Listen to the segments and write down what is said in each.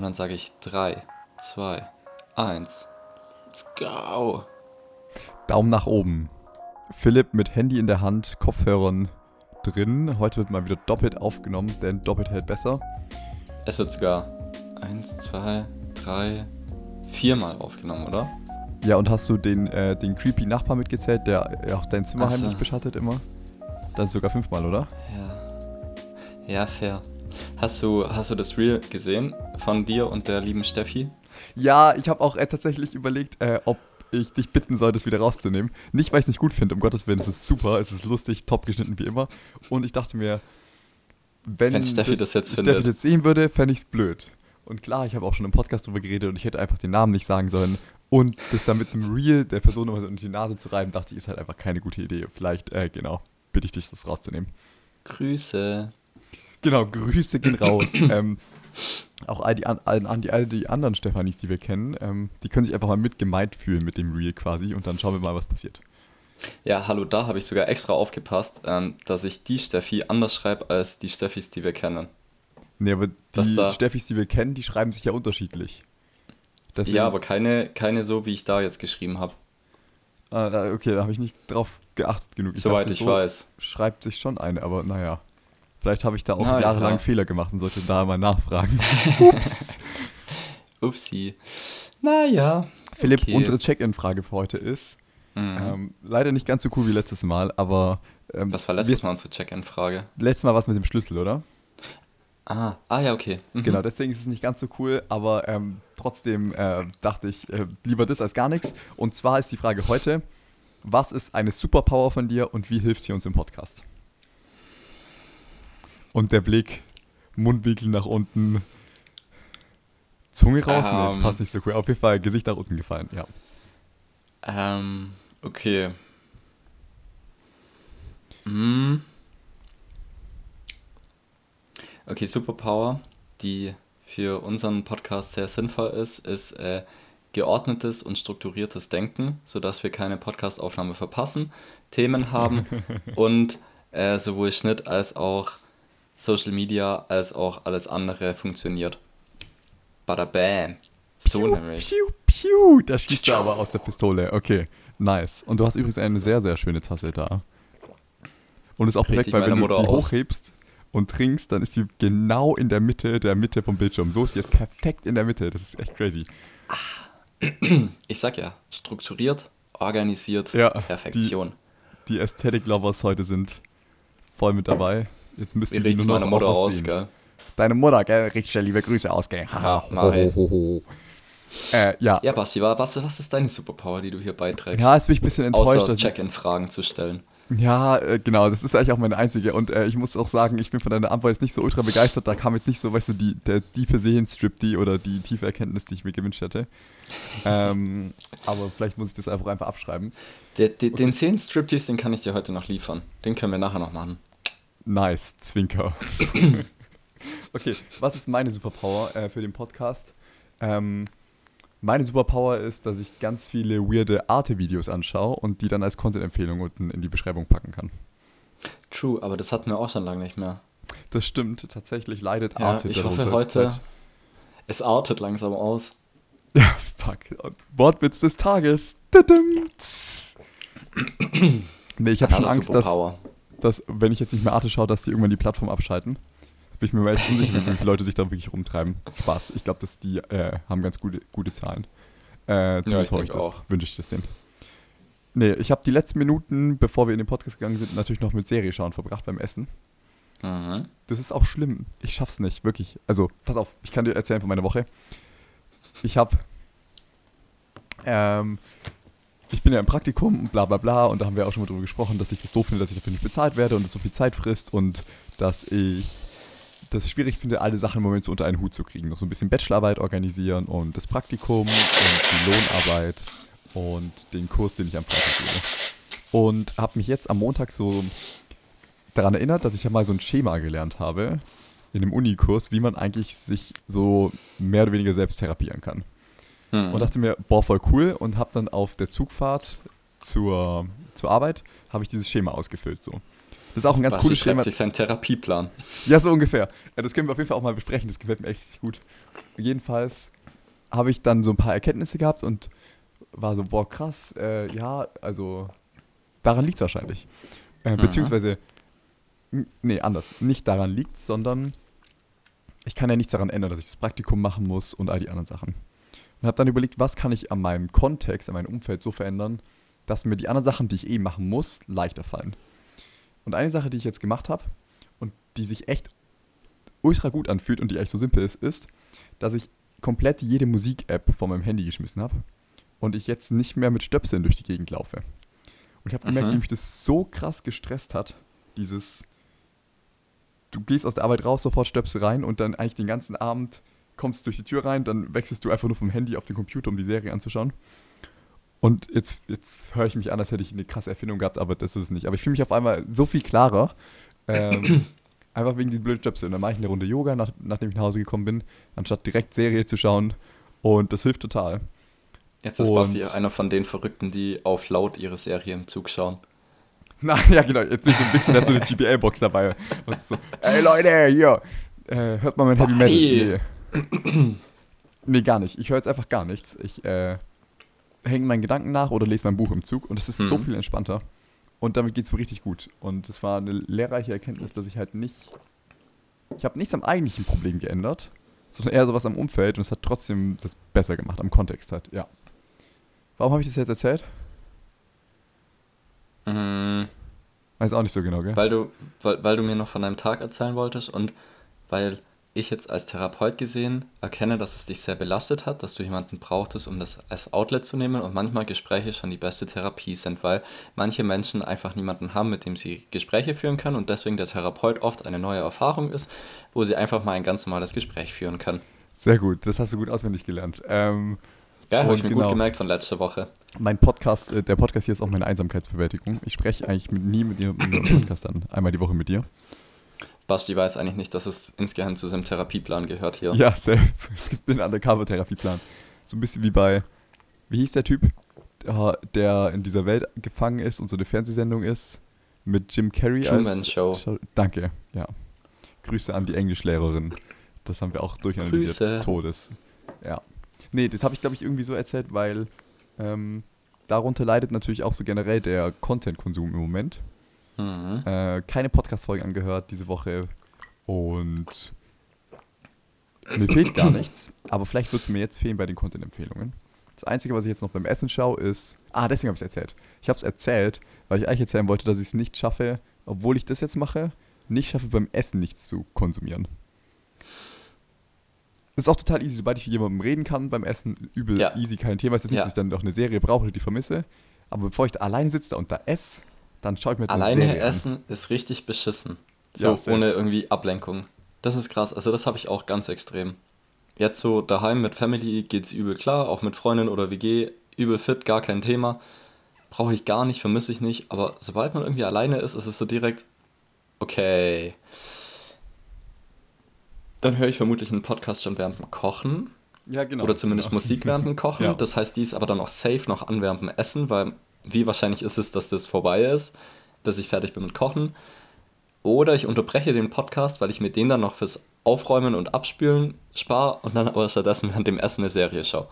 Und dann sage ich 3, 2, 1. Let's go. Daumen nach oben. Philipp mit Handy in der Hand, Kopfhörern drin. Heute wird mal wieder doppelt aufgenommen, denn doppelt hält besser. Es wird sogar 1, 2, 3, 4 Mal aufgenommen, oder? Ja, und hast du den, äh, den creepy Nachbar mitgezählt, der äh, auch dein Zimmer Ach so. heimlich beschattet immer? Dann sogar fünfmal, oder? Ja. Ja, fair. Hast du, hast du das Reel gesehen von dir und der lieben Steffi? Ja, ich habe auch äh, tatsächlich überlegt, äh, ob ich dich bitten soll, das wieder rauszunehmen. Nicht, weil ich es nicht gut finde, um Gottes Willen, es ist super, es ist lustig, top geschnitten wie immer. Und ich dachte mir, wenn, Wenn Steffi das jetzt Steffi findet. das sehen würde, fände ich es blöd. Und klar, ich habe auch schon im Podcast drüber geredet und ich hätte einfach den Namen nicht sagen sollen. Und das dann mit einem Reel der Person immer so in die Nase zu reiben, dachte ich, ist halt einfach keine gute Idee. Vielleicht, äh, genau, bitte ich dich, das rauszunehmen. Grüße. Genau, Grüße gehen raus. ähm, auch all die, an, an, die, all die anderen Stefanis, die wir kennen, ähm, die können sich einfach mal mit gemeint fühlen mit dem Reel quasi und dann schauen wir mal, was passiert. Ja, hallo, da habe ich sogar extra aufgepasst, ähm, dass ich die Steffi anders schreibe als die Steffis, die wir kennen. Nee, aber Das die da- Steffis, die wir kennen, die schreiben sich ja unterschiedlich. Deswegen, Ja, aber keine, keine so, wie ich da jetzt geschrieben habe. Ah, okay, da habe ich nicht drauf geachtet genug. Soweit dachte, ich so weiß. Schreibt sich schon eine, aber naja. Vielleicht habe ich da auch Na ja. jahrelang Fehler gemacht und sollte da mal nachfragen. Ups. Upsi. Naja. Philipp, Okay. unsere Check-in-Frage für heute ist, Mhm. ähm, leider nicht ganz so cool wie letztes Mal, aber ähm, Was war letztes Mal unsere Check-in-Frage? letztes Mal was mit dem Schlüssel, oder? Ah, ah ja, okay. Mhm. Genau, deswegen ist es nicht ganz so cool, aber ähm, trotzdem äh, dachte ich, äh, lieber das als gar nichts. Und zwar ist die Frage heute, was ist eine Superpower von dir und wie hilft sie uns im Podcast? Und der Blick, Mundwinkel nach unten, Zunge raus? nee, das Ähm. passt nicht so cool. Auf jeden Fall Gesicht nach unten gefallen, ja. Ähm, okay. Hm. Okay, Superpower, die für unseren Podcast sehr sinnvoll ist, ist äh, geordnetes und strukturiertes Denken, sodass wir keine Podcastaufnahme verpassen, Themen haben und äh, sowohl Schnitt als auch Social Media als auch alles andere funktioniert. Bada bam. So piu, nämlich. Piu, piu, da schießt er aber aus der Pistole. Okay, nice. Und du hast übrigens eine sehr, sehr schöne Tasse da. Und ist auch perfekt, Richtig weil wenn du die aus. hochhebst und trinkst, dann ist die genau in der Mitte der Mitte vom Bildschirm. So ist die jetzt perfekt in der Mitte. Das ist echt crazy. Ich sag ja, strukturiert, organisiert, Ja, Perfektion. Die Aesthetic Lovers heute sind voll mit dabei. Jetzt müssen Wie die nur meiner Mutter aus, gell? Deine Mutter, gell? Richtig schön, liebe Grüße aus, gell? Haha, mach ich. ho, ho, ho. Äh, ja. Ja, Basti, wa- was, was ist deine Superpower, die du hier beiträgst? Ja, jetzt bin ich ein bisschen enttäuscht. Außer Check-in-Fragen zu stellen. Ja, äh, genau, das ist eigentlich auch meine einzige. Und äh, ich muss auch sagen, ich bin von deiner Antwort jetzt nicht so ultra begeistert. Da kam jetzt nicht so, weißt du, die, der tiefe Seelenstrip, die oder die tiefe Erkenntnis, die ich mir gewünscht hätte. Ähm, aber vielleicht muss ich das einfach einfach abschreiben. Der, der, Den 10 Striptease, den kann ich dir heute noch liefern. Den können wir nachher noch machen. Nice, Zwinker. okay, was ist meine Superpower äh, für den Podcast? Ähm, meine Superpower ist, dass ich ganz viele weirde Arte-Videos anschaue und die dann als Content-Empfehlung unten in die Beschreibung packen kann. True, aber das hatten wir auch schon lange nicht mehr. Das stimmt, tatsächlich leidet Ja, Arte ich darunter hoffe als heute, es artet langsam aus. Ja, fuck. Wortwitz des Tages. Nee, ich habe schon Angst, dass. Dass, wenn ich jetzt nicht mehr Arte schaue, dass die irgendwann die Plattform abschalten. Bin ich mir mal echt unsicher, wie viele Leute sich da wirklich rumtreiben. Spaß. Ich glaube, dass die äh, haben ganz gute, gute Zahlen. Äh, zumindest ich hoffe ich denk das. Wünsche ich das denen. Nee, ich habe die letzten Minuten, bevor wir in den Podcast gegangen sind, natürlich noch mit Serie schauen verbracht beim Essen. Mhm. Das ist auch schlimm. Ich schaff's nicht, wirklich. Also, pass auf, ich kann dir erzählen von meiner Woche. Ich hab. Ähm, ich bin ja im Praktikum und bla bla bla und da haben wir auch schon mal drüber gesprochen, dass ich das doof finde, dass ich dafür nicht bezahlt werde und es so viel Zeit frisst und dass ich das schwierig finde, alle Sachen im Moment so unter einen Hut zu kriegen. Noch so ein bisschen Bachelorarbeit organisieren und das Praktikum und die Lohnarbeit und den Kurs, den ich am Freitag gebe. Und habe mich jetzt am Montag so daran erinnert, dass ich ja mal so ein Schema gelernt habe in einem Unikurs, wie man eigentlich sich so mehr oder weniger selbst therapieren kann. Hm. Und dachte mir, boah, voll cool und habe dann auf der Zugfahrt zur, zur Arbeit, habe ich dieses Schema ausgefüllt so. Das ist auch ein ganz Basti cooles Schema. sich seinen Therapieplan. Ja, so ungefähr. Ja, das können wir auf jeden Fall auch mal besprechen, das gefällt mir echt gut. jedenfalls habe ich dann so ein paar Erkenntnisse gehabt und war so, boah, krass, äh, ja, also daran liegt es wahrscheinlich. Äh, Mhm. beziehungsweise, nee, anders. Nicht daran liegt sondern ich kann ja nichts daran ändern, dass ich das Praktikum machen muss und all die anderen Sachen. Und habe dann überlegt, was kann ich an meinem Kontext, an meinem Umfeld so verändern, dass mir die anderen Sachen, die ich eh machen muss, leichter fallen. Und eine Sache, die ich jetzt gemacht habe und die sich echt ultra gut anfühlt und die echt so simpel ist, ist, dass ich komplett jede Musik-App von meinem Handy geschmissen habe und ich jetzt nicht mehr mit Stöpseln durch die Gegend laufe. Und ich habe gemerkt, Mhm. wie mich das so krass gestresst hat, dieses du gehst aus der Arbeit raus, sofort Stöpsel rein und dann eigentlich den ganzen Abend kommst durch die Tür rein, dann wechselst du einfach nur vom Handy auf den Computer, um die Serie anzuschauen. Und jetzt, jetzt höre ich mich an, als hätte ich eine krasse Erfindung gehabt, aber das ist es nicht. Aber ich fühle mich auf einmal so viel klarer. Ähm, einfach wegen diesen blöden Stöpsel. Und dann mache ich eine Runde Yoga, nach, nachdem ich nach Hause gekommen bin, anstatt direkt Serie zu schauen. Und das hilft total. Jetzt ist Und- Basti einer von den Verrückten, die auf laut ihre Serie im Zug schauen. Na, ja, genau. Jetzt bin ich so ein bisschen, hat so eine GBL-Box dabei. Und so, ey Leute, hier, äh, hört mal mein Heavy Metal. Nee. Nee, gar nicht. Ich höre jetzt einfach gar nichts. Ich äh, hänge meinen Gedanken nach oder lese mein Buch im Zug und es ist so Mhm. viel entspannter. Und damit geht es mir richtig gut. Und es war eine lehrreiche Erkenntnis, dass ich halt nicht. Ich habe nichts am eigentlichen Problem geändert, sondern eher sowas am Umfeld und es hat trotzdem das besser gemacht, am Kontext halt, ja. Warum habe ich das jetzt erzählt? Mm, Weiß auch nicht so genau, gell? Weil du, weil, weil du mir noch von deinem Tag erzählen wolltest und weil ich jetzt als Therapeut gesehen erkenne, dass es dich sehr belastet hat, dass du jemanden brauchtest, um das als Outlet zu nehmen und manchmal Gespräche schon die beste Therapie sind, weil manche Menschen einfach niemanden haben, mit dem sie Gespräche führen können und deswegen der Therapeut oft eine neue Erfahrung ist, wo sie einfach mal ein ganz normales Gespräch führen können. Sehr gut, das hast du gut auswendig gelernt. Ähm, Ja, habe ich mir genau. gut gemerkt von letzter Woche. mein Podcast, äh, der Podcast hier ist auch meine Einsamkeitsbewältigung. Ich spreche eigentlich nie mit dir mit Podcast an. Einmal die Woche mit dir. Basti weiß eigentlich nicht, dass es insgeheim zu seinem Therapieplan gehört hier. Ja, safe. Es gibt den Undercover-Therapieplan. So ein bisschen wie bei, wie hieß der Typ, der, der in dieser Welt gefangen ist und so eine Fernsehsendung ist mit Jim Carrey Truman als Show. Danke, ja. Grüße an die Englischlehrerin. Das haben wir auch durchanalysiert. Grüße. Todes. Ja. Nee, das habe ich, glaube ich, irgendwie so erzählt, weil ähm, darunter leidet natürlich auch so generell der Content-Konsum im Moment. Mhm. Äh, keine Podcast-Folge angehört diese Woche und mir fehlt gar nichts, aber vielleicht wird es mir jetzt fehlen bei den Content-Empfehlungen. Das Einzige, was ich jetzt noch beim Essen schaue, ist. Ah, deswegen habe ich es erzählt. Ich habe es erzählt, weil ich eigentlich erzählen wollte, dass ich es nicht schaffe, obwohl ich das jetzt mache, nicht schaffe, beim Essen nichts zu konsumieren. Das ist auch total easy, sobald ich mit jemandem reden kann beim Essen, übel Ja. easy, kein Thema. Es ist nicht, Ja. dass ich dann noch eine Serie brauche die vermisse. Aber bevor ich da alleine sitze und da esse, dann schaue ich mir eine Alleine Serie an. essen ist richtig beschissen. So Ja, ohne irgendwie Ablenkung. Das ist krass. Also das habe ich auch ganz extrem. Jetzt so daheim mit Family geht's übel klar, auch mit Freundin oder WG, übel fit, gar kein Thema. Brauche ich gar nicht, vermisse ich nicht. Aber sobald man irgendwie alleine ist, ist es so direkt, okay. Dann höre ich vermutlich einen Podcast schon während dem Kochen. Ja, genau. Oder zumindest genau. Musik während dem Kochen. Ja. Das heißt, die ist aber dann auch safe noch an während dem Essen, weil wie wahrscheinlich ist es, dass das vorbei ist, bis ich fertig bin mit Kochen. Oder ich unterbreche den Podcast, weil ich mir den dann noch fürs Aufräumen und Abspülen spare und dann aber stattdessen während dem Essen eine Serie schaue.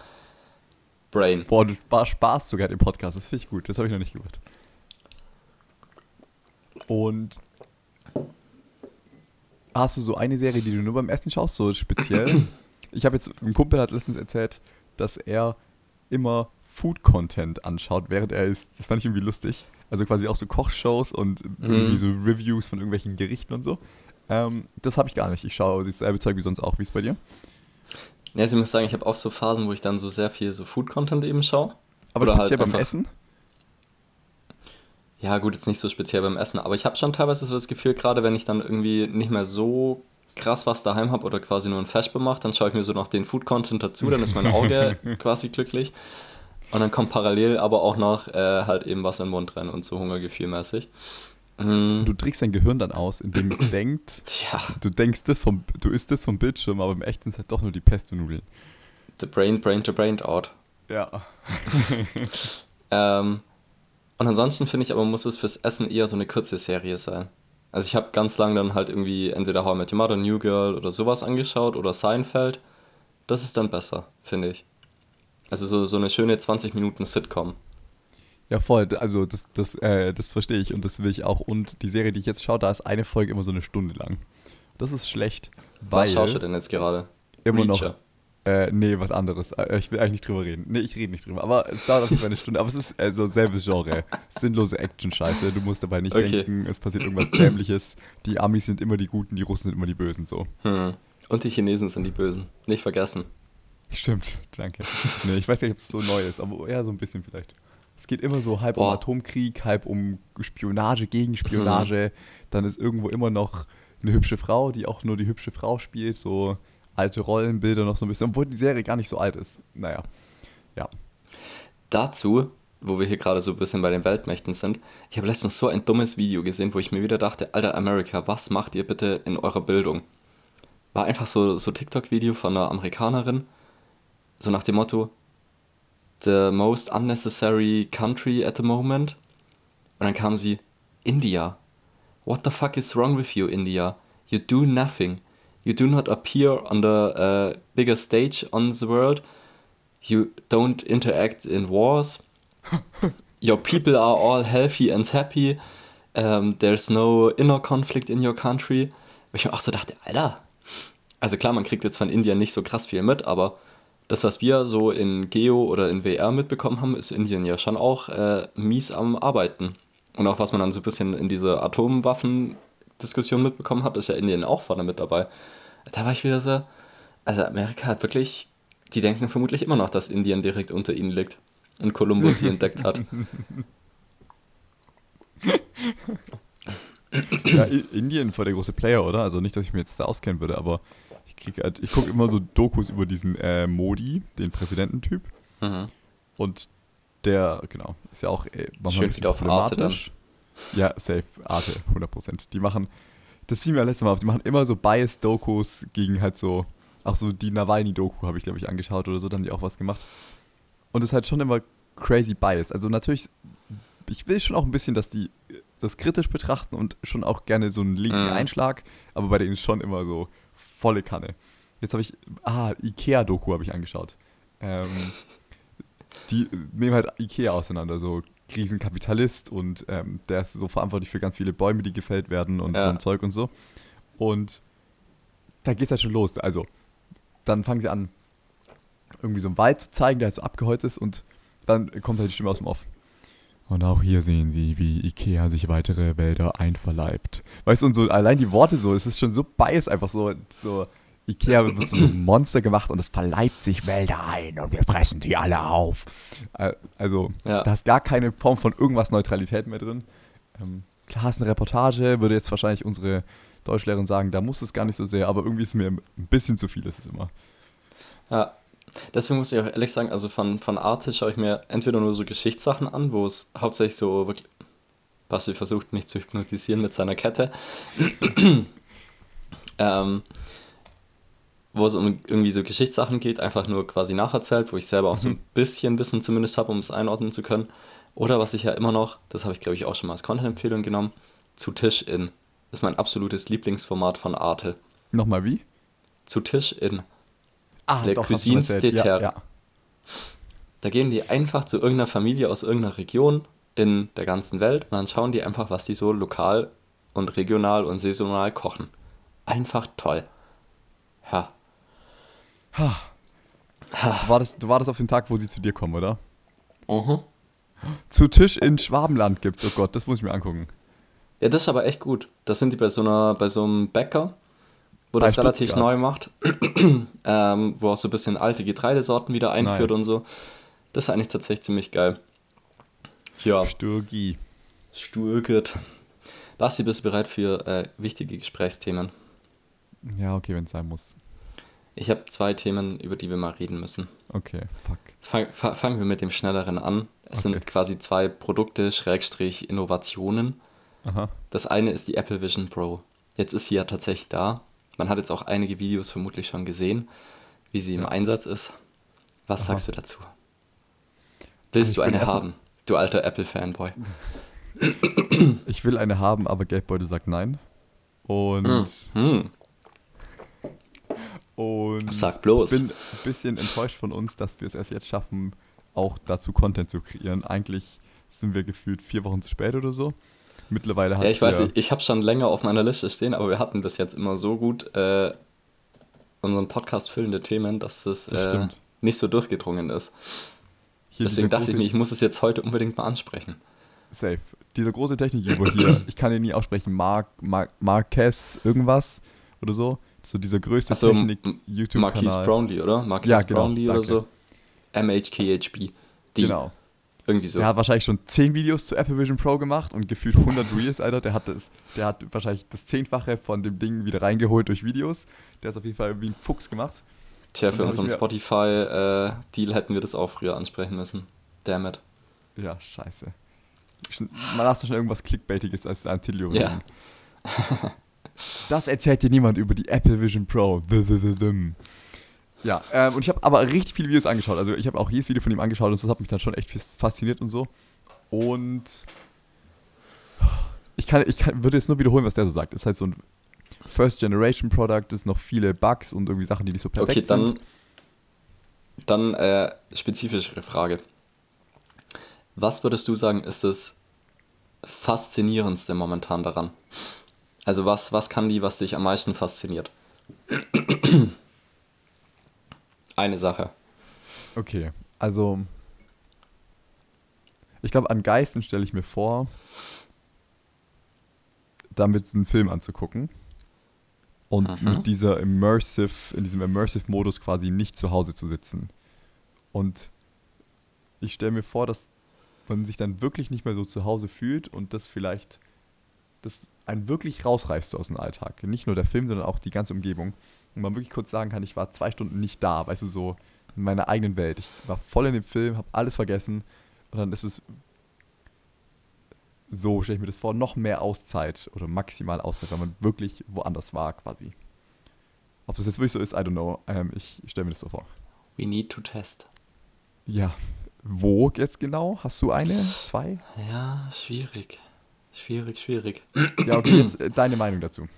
Brain. Boah, du spa- sparst sogar den Podcast. Das finde ich gut. Das habe ich noch nicht gemacht. Und hast du so eine Serie, die du nur beim Essen schaust, so speziell? ich habe jetzt, ein Kumpel hat letztens erzählt, dass er immer Food-Content anschaut, während er isst. Das fand ich irgendwie lustig. Also quasi auch so Kochshows und irgendwie so Reviews von irgendwelchen Gerichten und so. Ähm, das habe ich gar nicht. Ich schaue dasselbe Zeug wie sonst auch. Wie ist bei dir? Ja, also ich muss sagen, ich habe auch so Phasen, wo ich dann so sehr viel so Food-Content eben schaue. Aber Oder speziell halt beim Essen? Ja, gut, jetzt nicht so speziell beim Essen, aber ich habe schon teilweise so das Gefühl, gerade wenn ich dann irgendwie nicht mehr so krass was daheim habe oder quasi nur ein Feschbe mache, dann schaue ich mir so noch den Food-Content dazu, dann ist mein Auge quasi glücklich. Und dann kommt parallel aber auch noch äh, halt eben was in den Mund rein und so Hungergefühlmäßig. Mm, Du trickst dein Gehirn dann aus, indem es denkt, Tja, du denkst das vom, du isst das vom Bildschirm, aber im Echten sind es halt doch nur die Pesto-Nudeln. the brain, brain to brain out. Ja. Ähm, und ansonsten finde ich aber, muss es fürs Essen eher so eine kurze Serie sein. Also ich habe ganz lange dann halt irgendwie entweder How I Met Your Mother, New Girl oder sowas angeschaut oder Seinfeld. Das ist dann besser, finde ich. Also so, so eine schöne 20 Minuten Sitcom. Ja, voll. Also das, das, äh, das verstehe ich und das will ich auch. Und die Serie, die ich jetzt schaue, da ist eine Folge immer so eine Stunde lang. Das ist schlecht, weil... Was schaust du denn jetzt gerade? Immer Reacher. noch... Äh, nee, was anderes. Äh, ich will eigentlich nicht drüber reden. Nee, ich rede nicht drüber. Aber es dauert auf jeden Fall eine Stunde. Aber es ist also selbes Genre. Sinnlose Action-Scheiße. Du musst dabei nicht okay. denken, es passiert irgendwas Dämliches. Die Amis sind immer die Guten, die Russen sind immer die Bösen, so. Hm. Und die Chinesen sind die Bösen. Nicht vergessen. Stimmt, danke. Nee, ich weiß nicht, ob es so neu ist, aber eher so ein bisschen vielleicht. Es geht immer so halb Boah. um Atomkrieg, halb um Spionage, Gegenspionage. Mhm. Dann ist irgendwo immer noch eine hübsche Frau, die auch nur die hübsche Frau spielt. So alte Rollenbilder noch so ein bisschen, obwohl die Serie gar nicht so alt ist. Naja, ja. Dazu, wo wir hier gerade so ein bisschen bei den Weltmächten sind, ich habe letztens so ein dummes Video gesehen, wo ich mir wieder dachte, Alter America, was macht ihr bitte in eurer Bildung? War einfach so, so TikTok-Video von einer Amerikanerin, so nach dem Motto, the most unnecessary country at the moment. Und dann kam sie, India. What the fuck is wrong with you, India? You do nothing. You do not appear on the uh, biggest stage on the world. You don't interact in wars. your people are all healthy and happy. Um, there's no inner conflict in your country. Wo ich mir auch so dachte, Alter. Also klar, man kriegt jetzt von Indien nicht so krass viel mit, aber das, was wir so in Geo oder in WR mitbekommen haben, ist Indien ja schon auch äh, mies am Arbeiten. Und auch was man dann so ein bisschen in dieser Atomwaffen-Diskussion mitbekommen hat, ist ja Indien auch vorne mit dabei. Da war ich wieder so, also Amerika hat wirklich, die denken vermutlich immer noch, dass Indien direkt unter ihnen liegt und Kolumbus sie entdeckt hat. ja, Indien war der große Player, oder? Also nicht, dass ich mir jetzt da auskennen würde, aber ich, halt, ich gucke immer so Dokus über diesen äh, Modi, den Präsidententyp. Mhm. Und der, genau, ist ja auch äh, manchmal Schön ein bisschen problematisch. Ja, safe, Arte, 100%. Die machen, das fiel mir letztes Mal auf, die machen immer so Bias-Dokus gegen halt so, auch so die Nawalny-Doku habe ich, glaube ich, angeschaut oder so, da haben die auch was gemacht. Und es ist halt schon immer crazy Bias. Also natürlich, ich will schon auch ein bisschen, dass die das kritisch betrachten und schon auch gerne so einen linken mhm. Einschlag, aber bei denen ist schon immer so volle Kanne. Jetzt habe ich, ah, Ikea-Doku habe ich angeschaut. Ähm, die nehmen halt Ikea auseinander, so Krisenkapitalist und ähm, der ist so verantwortlich für ganz viele Bäume, die gefällt werden und ja. so ein Zeug und so. Und da geht es halt schon los. Also, dann fangen sie an, irgendwie so einen Wald zu zeigen, der halt so abgeheult ist und dann kommt halt die Stimme aus dem Off. Und auch hier sehen Sie, wie Ikea sich weitere Wälder einverleibt. Weißt du, und so allein die Worte so, es ist schon so bias einfach so, so Ikea wird so ein Monster gemacht und es verleibt sich Wälder ein und wir fressen die alle auf. Also, ja. da ist gar keine Form von irgendwas Neutralität mehr drin. Ähm, klar ist eine Reportage, würde jetzt wahrscheinlich unsere Deutschlehrerin sagen, da muss es gar nicht so sehr, aber irgendwie ist es mir ein bisschen zu viel, ist es immer. Ja, Deswegen muss ich auch ehrlich sagen, also von, von Arte schaue ich mir entweder nur so Geschichtssachen an, wo es hauptsächlich so wirklich, Basti versucht mich zu hypnotisieren mit seiner Kette, ähm, wo es um irgendwie so Geschichtssachen geht, einfach nur quasi nacherzählt, wo ich selber auch mhm. so ein mhm. bisschen Wissen zumindest habe, um es einordnen zu können. Oder was ich ja immer noch, das habe ich glaube ich auch schon mal als Content-Empfehlung genommen, zu Tisch in. Das ist mein absolutes Lieblingsformat von Arte. Nochmal wie? Zu Tisch in. Ah, Le doch, Cuisines de Terre. Ja, ja. Da gehen die einfach zu irgendeiner Familie aus irgendeiner Region in der ganzen Welt und dann schauen die einfach, was die so lokal und regional und saisonal kochen. Einfach toll. Ja. Ha. Ha. Du, wartest, du wartest auf den Tag, wo sie zu dir kommen, oder? Mhm. Zu Tisch in Schwabenland gibt's, oh Gott, das muss ich mir angucken. Ja, das ist aber echt gut. Das sind die bei so einer, bei so einem Bäcker, wo das Stuttgart. relativ neu macht, ähm, wo auch so ein bisschen alte Getreidesorten wieder einführt nice. und so. Das ist eigentlich tatsächlich ziemlich geil. Ja. Sturgi. Sturget. Basti, bist du bereit für äh, wichtige Gesprächsthemen? Ja, okay, wenn es sein muss. Ich habe zwei Themen, über die wir mal reden müssen. Okay, fuck. Fang, fa fangen wir mit dem schnelleren an. Es okay. sind quasi zwei Produkte, Schrägstrich, Innovationen. Aha. Das eine ist die Apple Vision Pro. Jetzt ist sie ja tatsächlich da. Man hat jetzt auch einige Videos vermutlich schon gesehen, wie sie im ja. Einsatz ist. Was Aha. sagst du dazu? Willst du eine haben, du alter Apple-Fanboy? Ich will eine haben, aber Geldbeutel sagt nein. Und. Hm. Hm. Und Sag bloß. ich bin ein bisschen enttäuscht von uns, dass wir es erst jetzt schaffen, auch dazu Content zu kreieren. Eigentlich sind wir gefühlt vier Wochen zu spät oder so. Mittlerweile hat Ja, ich weiß, ich, ich habe schon länger auf meiner Liste stehen, aber wir hatten bis jetzt immer so gut äh, unseren Podcast füllende Themen, dass das, Das äh, nicht so durchgedrungen ist. hier Deswegen dachte ich mir, ich muss es jetzt heute unbedingt mal ansprechen. Safe. Dieser große Technik-Uber hier, ich kann ihn nie aussprechen, Mark, Mark, Marquez irgendwas oder so. So dieser größte Achso, M- Marquise Technik-YouTube-Kanal. Brownlee, oder? Marquise Ja, genau, Brownlee oder danke. so. MHKHB. Die. Genau. Irgendwie so. Der hat wahrscheinlich schon 10 Videos zu Apple Vision Pro gemacht und gefühlt 100 Reels, Alter. Der hat, das, der hat wahrscheinlich das Zehnfache von dem Ding wieder reingeholt durch Videos. Der ist auf jeden Fall wie ein Fuchs gemacht. Tja, für unseren Spotify-Deal hätten wir das auch früher ansprechen müssen. Damn it. Ja, scheiße. Man hast schon irgendwas Clickbaitiges als ein Titel Ja. Das erzählt dir niemand über die Apple Vision Pro. Ja, ähm, und ich habe aber richtig viele Videos angeschaut. Also ich habe auch jedes Video von ihm angeschaut und das hat mich dann schon echt fas- fasziniert und so. Und ich kann, ich kann, würde jetzt nur wiederholen, was der so sagt. Ist halt so ein First Generation Product, ist noch viele Bugs und irgendwie Sachen, die nicht so perfekt Okay, dann, sind. dann äh, spezifischere Frage. Was würdest du sagen, ist das Faszinierendste momentan daran? Also was, was kann die, was dich am meisten fasziniert? Eine Sache. Okay, also ich glaube, an Geisten stelle ich mir vor, damit einen Film anzugucken und Mhm. mit dieser immersive, in diesem immersive Modus quasi nicht zu Hause zu sitzen. Und ich stelle mir vor, dass man sich dann wirklich nicht mehr so zu Hause fühlt und das vielleicht das einen wirklich rausreißt aus dem Alltag. Nicht nur der Film, sondern auch die ganze Umgebung. Und man wirklich kurz sagen kann, ich war zwei Stunden nicht da, weißt du, so in meiner eigenen Welt. Ich war voll in dem Film, habe alles vergessen und dann ist es so, stelle ich mir das vor, noch mehr Auszeit oder maximal Auszeit, weil man wirklich woanders war quasi. Ob das jetzt wirklich so ist, I don't know. Ähm, ich stelle mir das so vor. We need to test. Ja, wo jetzt genau? Hast du eine? Zwei? Ja, schwierig. Schwierig, schwierig. Ja, okay, jetzt äh, deine Meinung dazu.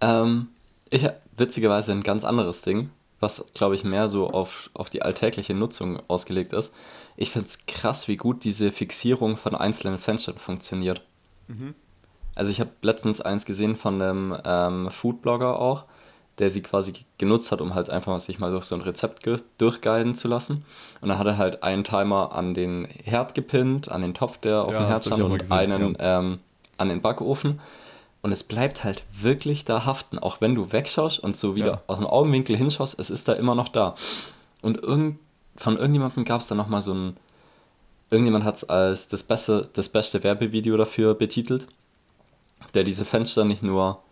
Ähm, ich habe witzigerweise ein ganz anderes Ding, was, glaube ich, mehr so auf, auf die alltägliche Nutzung ausgelegt ist. Ich finde es krass, wie gut diese Fixierung von einzelnen Fenstern funktioniert. Also ich habe letztens eins gesehen von einem ähm, Foodblogger auch, der sie quasi genutzt hat, um halt einfach sich mal durch so ein Rezept durchguiden zu lassen. Und dann hat er halt einen Timer an den Herd gepinnt, an den Topf, der auf Ja, dem Herd stand und gesehen, einen ähm, an den Backofen. Und es bleibt halt wirklich da haften, auch wenn du wegschaust und so wieder Ja. aus dem Augenwinkel hinschaust, es ist da immer noch da. Und irgend, von irgendjemandem gab es da nochmal so ein, irgendjemand hat es als das, beste, das beste Werbevideo dafür betitelt, der diese Fenster nicht nur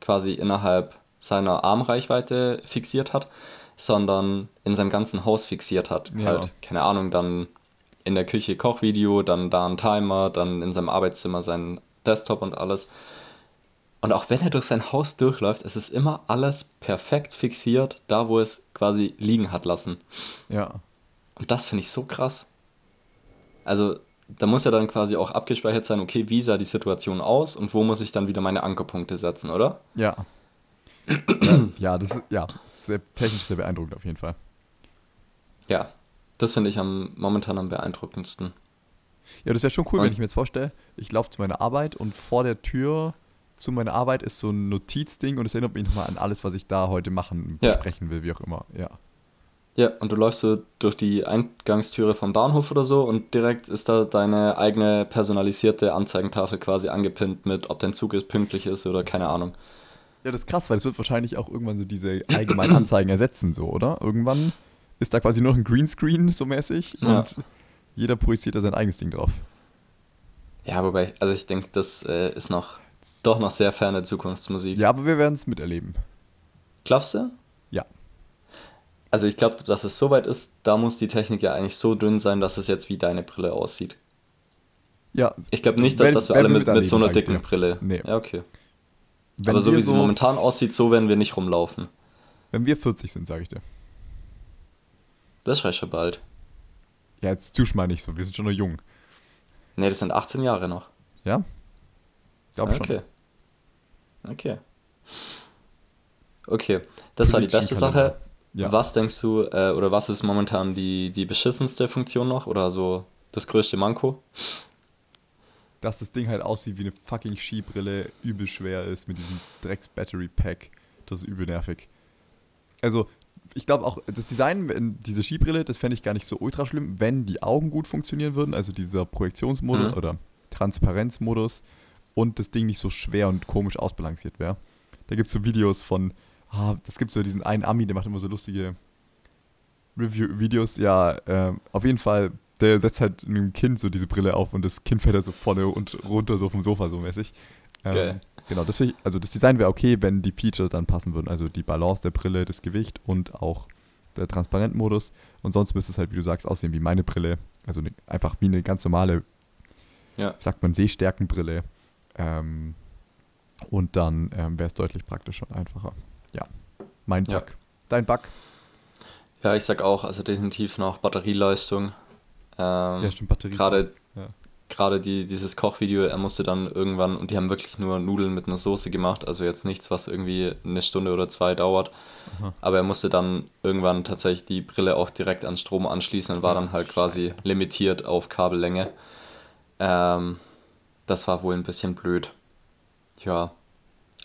quasi innerhalb seiner Armreichweite fixiert hat, sondern in seinem ganzen Haus fixiert hat. Ja. Halt, keine Ahnung, dann in der Küche Kochvideo, dann da ein Timer, dann in seinem Arbeitszimmer sein Desktop und alles. Und auch wenn er durch sein Haus durchläuft, es ist immer alles perfekt fixiert, da wo es quasi liegen hat lassen. Ja. Und das finde ich so krass. Also, da muss ja dann quasi auch abgespeichert sein, okay, wie sah die Situation aus und wo muss ich dann wieder meine Ankerpunkte setzen, oder? Ja. ja, das ist ja sehr, technisch sehr beeindruckend auf jeden Fall. Ja, das finde ich am, momentan am beeindruckendsten. Ja, das wäre schon cool, Und- wenn ich mir jetzt vorstelle, ich laufe zu meiner Arbeit und vor der Tür zu meiner Arbeit ist so ein Notizding und es erinnert mich nochmal an alles, was ich da heute machen, Ja. besprechen will, wie auch immer. Ja. Ja, und du läufst so durch die Eingangstüre vom Bahnhof oder so und direkt ist da deine eigene personalisierte Anzeigentafel quasi angepinnt mit, ob dein Zug ist, pünktlich ist oder keine Ahnung. Ja, das ist krass, weil das wird wahrscheinlich auch irgendwann so diese allgemeinen Anzeigen ersetzen, so, oder? Irgendwann ist da quasi nur noch ein Greenscreen, so mäßig, Ja. und jeder projiziert da sein eigenes Ding drauf. Ja, wobei, also ich denke, das äh, ist noch, doch noch sehr ferne Zukunftsmusik. Ja, aber wir werden es miterleben. Glaubst du? Ja. Also ich glaube, dass es soweit ist, da muss die Technik ja eigentlich so dünn sein, dass es jetzt wie deine Brille aussieht. Ja, Ich glaube nicht, dass, Werden- dass wir alle wir mit, mit so einer dicken Brille. Nee. Ja, okay. wenn Aber so wie sie momentan aussieht, so werden wir nicht rumlaufen. Wenn wir 40 sind, sage ich dir. Das reicht schon bald. Ja, jetzt tusch mal nicht so, wir sind schon noch jung. Ne, das sind 18 Jahre noch. Ja? Glaube schon. okay. Okay. Okay, das war die beste. Sache. Ja. Was denkst du, äh, oder was ist momentan die, die beschissenste Funktion noch oder so das größte Manko? Dass das Ding halt aussieht wie eine fucking Skibrille, übel schwer ist mit diesem Drecks-Battery-Pack. Das ist übel nervig. Also, ich glaube auch, das Design, diese Skibrille, das fände ich gar nicht so ultra schlimm, wenn die Augen gut funktionieren würden, also dieser Projektionsmodus Mhm. oder Transparenzmodus und das Ding nicht so schwer und komisch ausbalanciert wäre. Da gibt es so Videos von, ah, das gibt so diesen einen Ami, der macht immer so lustige Review-Videos. Ja, ähm, auf jeden Fall, der setzt halt einem Kind so diese Brille auf und das Kind fällt da so vorne und runter so vom Sofa so mäßig. Ähm, Geil. Genau, das ich, also das Design wäre okay, wenn die Features dann passen würden. Also die Balance der Brille, das Gewicht und auch der Transparentmodus. Und sonst müsste es halt, wie du sagst, aussehen wie meine Brille. Also ne, einfach wie eine ganz normale, Ja. sagt man, Sehstärkenbrille. Ähm, und dann ähm, wäre es deutlich praktischer und einfacher. Ja, mein Bug. Ja. Dein Bug? Ja, ich sag auch, also definitiv noch Batterieleistung. Ähm, Ja, stimmt, Batterie. gerade Ja. die, dieses Kochvideo, er musste dann irgendwann, und die haben wirklich nur Nudeln mit einer Soße gemacht, also jetzt nichts, was irgendwie eine Stunde oder zwei dauert. Aha. Aber er musste dann irgendwann tatsächlich die Brille auch direkt an Strom anschließen und war dann halt quasi Scheiße. limitiert auf Kabellänge. Ähm, das war wohl ein bisschen blöd. Ja.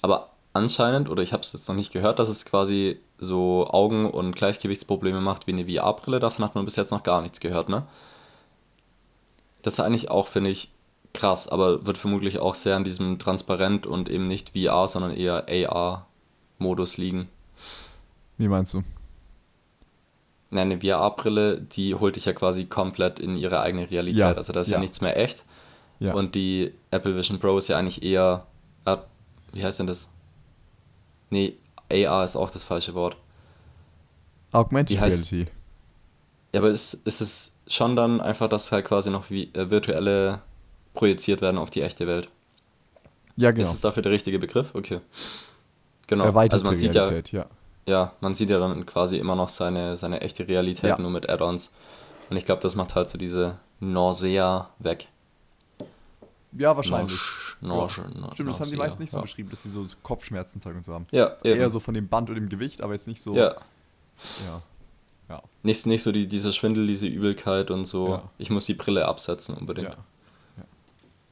Aber anscheinend, oder ich habe es jetzt noch nicht gehört, dass es quasi so Augen- und Gleichgewichtsprobleme macht wie eine VR-Brille. Davon hat man bis jetzt noch gar nichts gehört, ne? Das ist eigentlich auch, finde ich, krass, aber wird vermutlich auch sehr an diesem Transparent und eben nicht VR, sondern eher AR-Modus liegen. Wie meinst du? Ne, eine VR-Brille, die holt dich ja quasi komplett in ihre eigene Realität. Ja, Also da ist ja ja. nichts mehr echt. Ja. Und die Apple Vision Pro ist ja eigentlich eher, äh, wie heißt denn das? Nee, AR ist auch das falsche Wort. Augmented Reality. Ja, aber ist, ist es schon dann einfach, dass halt quasi noch wie äh, virtuelle projiziert werden auf die echte Welt? Ja, genau. Ist es dafür der richtige Begriff? Okay. Genau. Erweiterte also man sieht ja, Realität, ja. ja, man sieht ja dann quasi immer noch seine, seine echte Realität, Ja. nur mit Add-ons. Und ich glaube, das macht halt so diese Nausea weg. Ja, wahrscheinlich. Nausea, Ja. Stimmt, das haben die meisten nicht so ja. beschrieben, dass sie so Kopfschmerzen Zeug und so haben. Ja, eben. Eher so von dem Band und dem Gewicht, aber jetzt nicht so. ja. ja. Nicht, nicht so die, diese Schwindel, diese Übelkeit und so. Ja. Ich muss die Brille absetzen unbedingt. ja.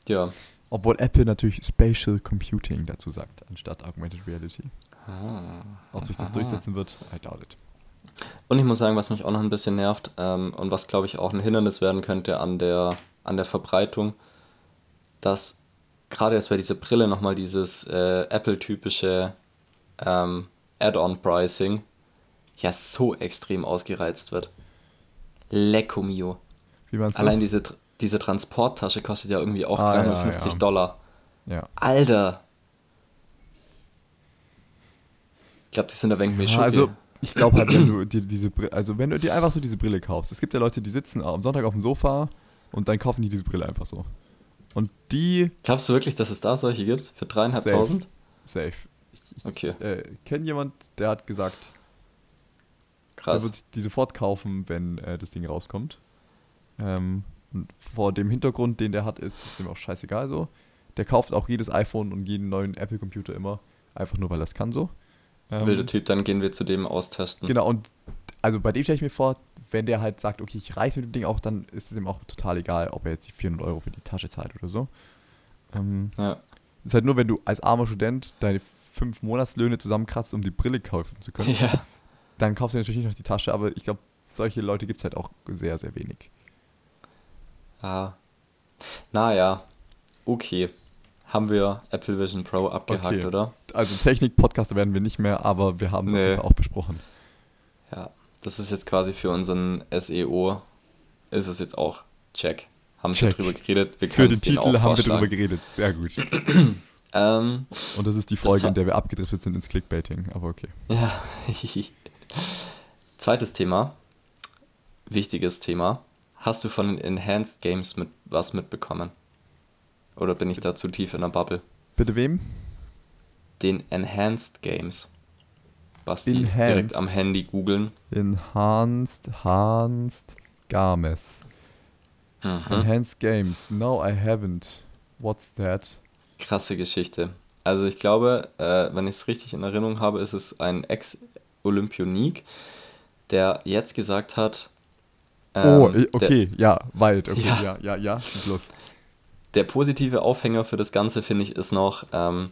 Ja. Obwohl Apple natürlich Spatial Computing dazu sagt, anstatt Augmented Reality. Ah. Ob sich das Aha. durchsetzen wird, I doubt it. Und ich muss sagen, was mich auch noch ein bisschen nervt ähm, und was, glaube ich, auch ein Hindernis werden könnte an der, an der Verbreitung, dass gerade jetzt bei dieser Brille nochmal dieses äh, Apple-typische ähm, Add-on-Pricing ja so extrem ausgereizt wird. Lecco mio. Wie du? Allein diese, diese Transporttasche kostet ja irgendwie auch Ah, ja, 350 ja. Dollar. ja. Alter! Ich glaube, die sind ein wenig ja ja, also, ich glaube halt, wenn du dir diese Brille, also wenn du dir einfach so diese Brille kaufst, es gibt ja Leute, die sitzen am Sonntag auf dem Sofa und dann kaufen die diese Brille einfach so. Und die, Glaubst du wirklich, dass es da solche gibt? Für dreieinhalbtausend? safe. Ich, ich Okay, äh, kenne jemand, der hat gesagt, der krass. wird sich die sofort kaufen, wenn äh, das Ding rauskommt. Ähm, und vor dem Hintergrund, den der hat, ist ist dem auch scheißegal so. Der kauft auch jedes iPhone und jeden neuen Apple-Computer immer, einfach nur weil er es kann so. Ähm, Wilder Typ, dann gehen wir zu dem austesten. Genau, und also bei dem stelle ich mir vor, wenn der halt sagt, okay, ich reise mit dem Ding auch, dann ist es ihm auch total egal, ob er jetzt die 400 Euro für die Tasche zahlt oder so. Ähm, Ja. ist halt nur, wenn du als armer Student deine fünf Monatslöhne zusammenkratzt, um die Brille kaufen zu können, ja. dann kaufst du natürlich nicht noch die Tasche, aber ich glaube, solche Leute gibt es halt auch sehr, sehr wenig. Ah. Naja, okay. Haben wir Apple Vision Pro abgehakt, Okay. oder? Also Technik-Podcaster werden wir nicht mehr, aber wir haben es Nee. auch besprochen. Ja. Das ist jetzt quasi für unseren SEO, ist es jetzt auch check. Haben wir Check. drüber geredet. Wir Für den Titel haben wir drüber geredet. Sehr gut. Ähm, Und das ist die Folge, in der wir abgedriftet sind ins Clickbaiting, aber okay. Ja. Zweites Thema. Wichtiges Thema. Hast du von den Enhanced Games mit was mitbekommen? Oder bin ich da zu tief in der Bubble? Bitte wem? Den Enhanced Games. Was die Enhanced. direkt am Handy googeln. Enhanced, Enhanced Games. Mhm. Enhanced Games. No, I haven't. What's that? Krasse Geschichte. Also ich glaube, äh, wenn ich es richtig in Erinnerung habe, ist es ein Ex-Olympionik, der jetzt gesagt hat. oh, Ähm, okay, ja, weit, okay, Ja. ja, ja, ja, los. Der positive Aufhänger für das Ganze, finde ich, ist noch, ähm,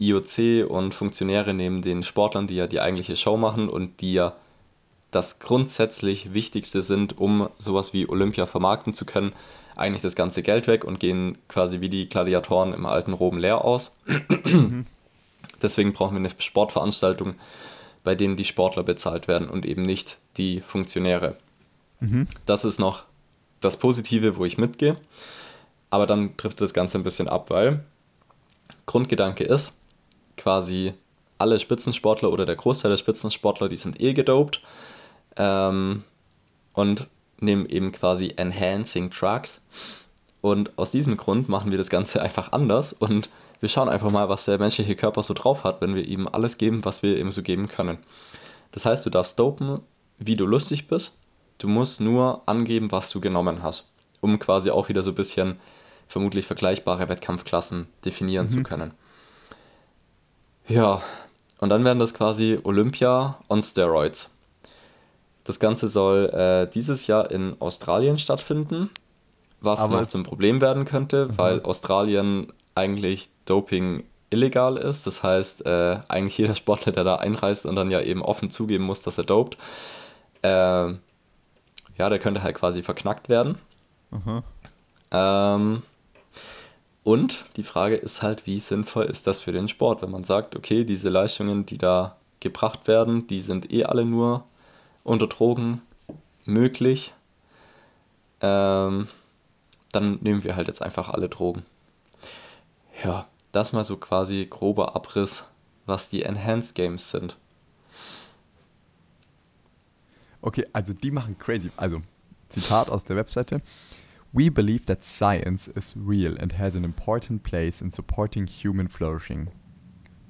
IOC und Funktionäre neben den Sportlern, die ja die eigentliche Show machen und die ja das grundsätzlich Wichtigste sind, um sowas wie Olympia vermarkten zu können, eigentlich das ganze Geld weg und gehen quasi wie die Gladiatoren im alten Rom leer aus. Deswegen brauchen wir eine Sportveranstaltung, bei denen die Sportler bezahlt werden und eben nicht die Funktionäre. Mhm. Das ist noch das Positive, wo ich mitgehe. Aber dann trifft das Ganze ein bisschen ab, weil Grundgedanke ist, quasi alle Spitzensportler oder der Großteil der Spitzensportler, die sind eh gedopt ähm, und nehmen eben quasi Enhancing Drugs. Und aus diesem Grund machen wir das Ganze einfach anders und wir schauen einfach mal, was der menschliche Körper so drauf hat, wenn wir ihm alles geben, was wir ihm so geben können. Das heißt, du darfst dopen, wie du lustig bist. Du musst nur angeben, was du genommen hast, um quasi auch wieder so ein bisschen vermutlich vergleichbare Wettkampfklassen definieren zu Mhm. können. Ja, und dann werden das quasi Olympia on Steroids. Das Ganze soll äh, dieses Jahr in Australien stattfinden, was Aber noch zum Problem werden könnte, Mhm. weil Australien eigentlich Doping illegal ist. Das heißt, äh, eigentlich jeder Sportler, der da einreist und dann ja eben offen zugeben muss, dass er dopt, äh, ja, der könnte halt quasi verknackt werden. Aha. Ähm, und die Frage ist halt, wie sinnvoll ist das für den Sport, wenn man sagt, okay, diese Leistungen, die da gebracht werden, die sind eh alle nur unter Drogen möglich. Ähm, dann nehmen wir halt jetzt einfach alle Drogen. Ja, das mal so quasi grober Abriss, was die Enhanced Games sind. Okay, also die machen crazy. Also, Zitat aus der Webseite. We believe that science is real and has an important place in supporting human flourishing.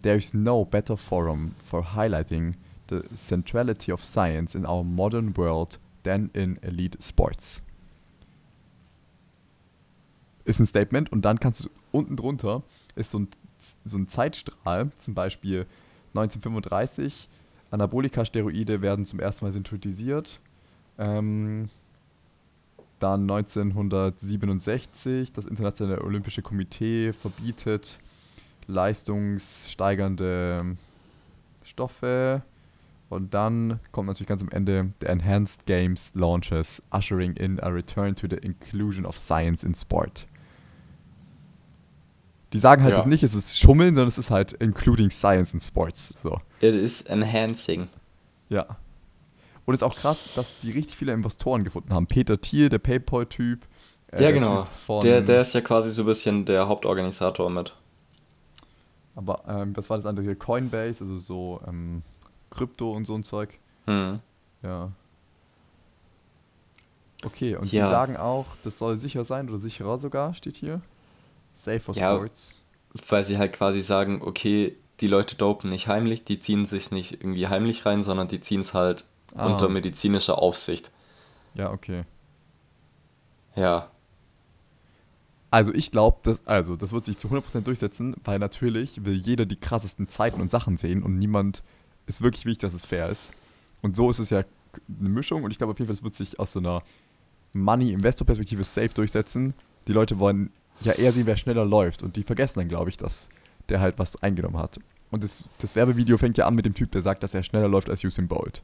There is no better forum for highlighting the centrality of science in our modern world than in elite sports. Ist ein Statement und dann kannst du unten drunter ist so ein, so ein Zeitstrahl, zum Beispiel 1935, Anabolika-Steroide werden zum ersten Mal synthetisiert. Ähm, dann 1967, das Internationale Olympische Komitee verbietet leistungssteigernde Stoffe. Und dann kommt natürlich ganz am Ende der Enhanced Games launches, ushering in a return to the inclusion of science in sport. Die sagen halt Ja. nicht, es ist Schummeln, sondern es ist halt including science in sports. So. It is enhancing. Ja. Und es ist auch krass, dass die richtig viele Investoren gefunden haben. Peter Thiel, der PayPal-Typ. äh, Ja, der genau. Von, Der, der ist ja quasi so ein bisschen der Hauptorganisator mit. aber ähm, was war das andere hier? Coinbase, also so ähm, Krypto und so ein Zeug. Hm. Ja. Okay, und Ja. die sagen auch, das soll sicher sein oder sicherer sogar, steht hier. Safe for Ja. Sports. Weil sie halt quasi sagen, okay, die Leute dopen nicht heimlich, die ziehen sich nicht irgendwie heimlich rein, sondern die ziehen es halt Ah. unter medizinischer Aufsicht. Ja, okay. Ja, Also ich glaube, das, also das wird sich zu 100% durchsetzen, weil natürlich will jeder die krassesten Zeiten und Sachen sehen und niemand ist wirklich wichtig, dass es fair ist. Und so ist es ja eine Mischung und ich glaube auf jeden Fall, es wird sich aus so einer Money-Investor-Perspektive safe durchsetzen. Die Leute wollen ja eher sehen, wer schneller läuft und die vergessen dann, glaube ich, dass der halt was eingenommen hat. Und das, das Werbevideo fängt ja an mit dem Typ, der sagt, dass er schneller läuft als Usain Bolt.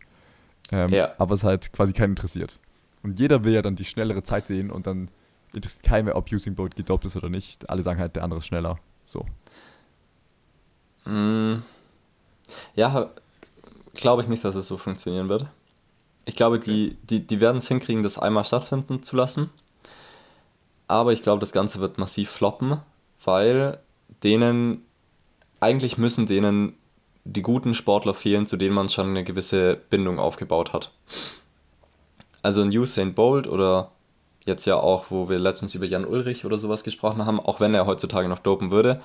Ähm, Ja. Aber es halt quasi keinen interessiert. Und jeder will ja dann die schnellere Zeit sehen und dann interessiert keinen mehr, ob Usain Bolt gedopt ist oder nicht. Alle sagen halt, der andere ist schneller. So. Mm, ja, glaube ich nicht, dass es so funktionieren wird. Ich glaube, die, die, die werden es hinkriegen, das einmal stattfinden zu lassen. Aber ich glaube, das Ganze wird massiv floppen, weil denen, eigentlich müssen denen die guten Sportler fehlen, zu denen man schon eine gewisse Bindung aufgebaut hat. Also ein Usain Bolt oder jetzt ja auch, wo wir letztens über Jan Ulrich oder sowas gesprochen haben, auch wenn er heutzutage noch dopen würde,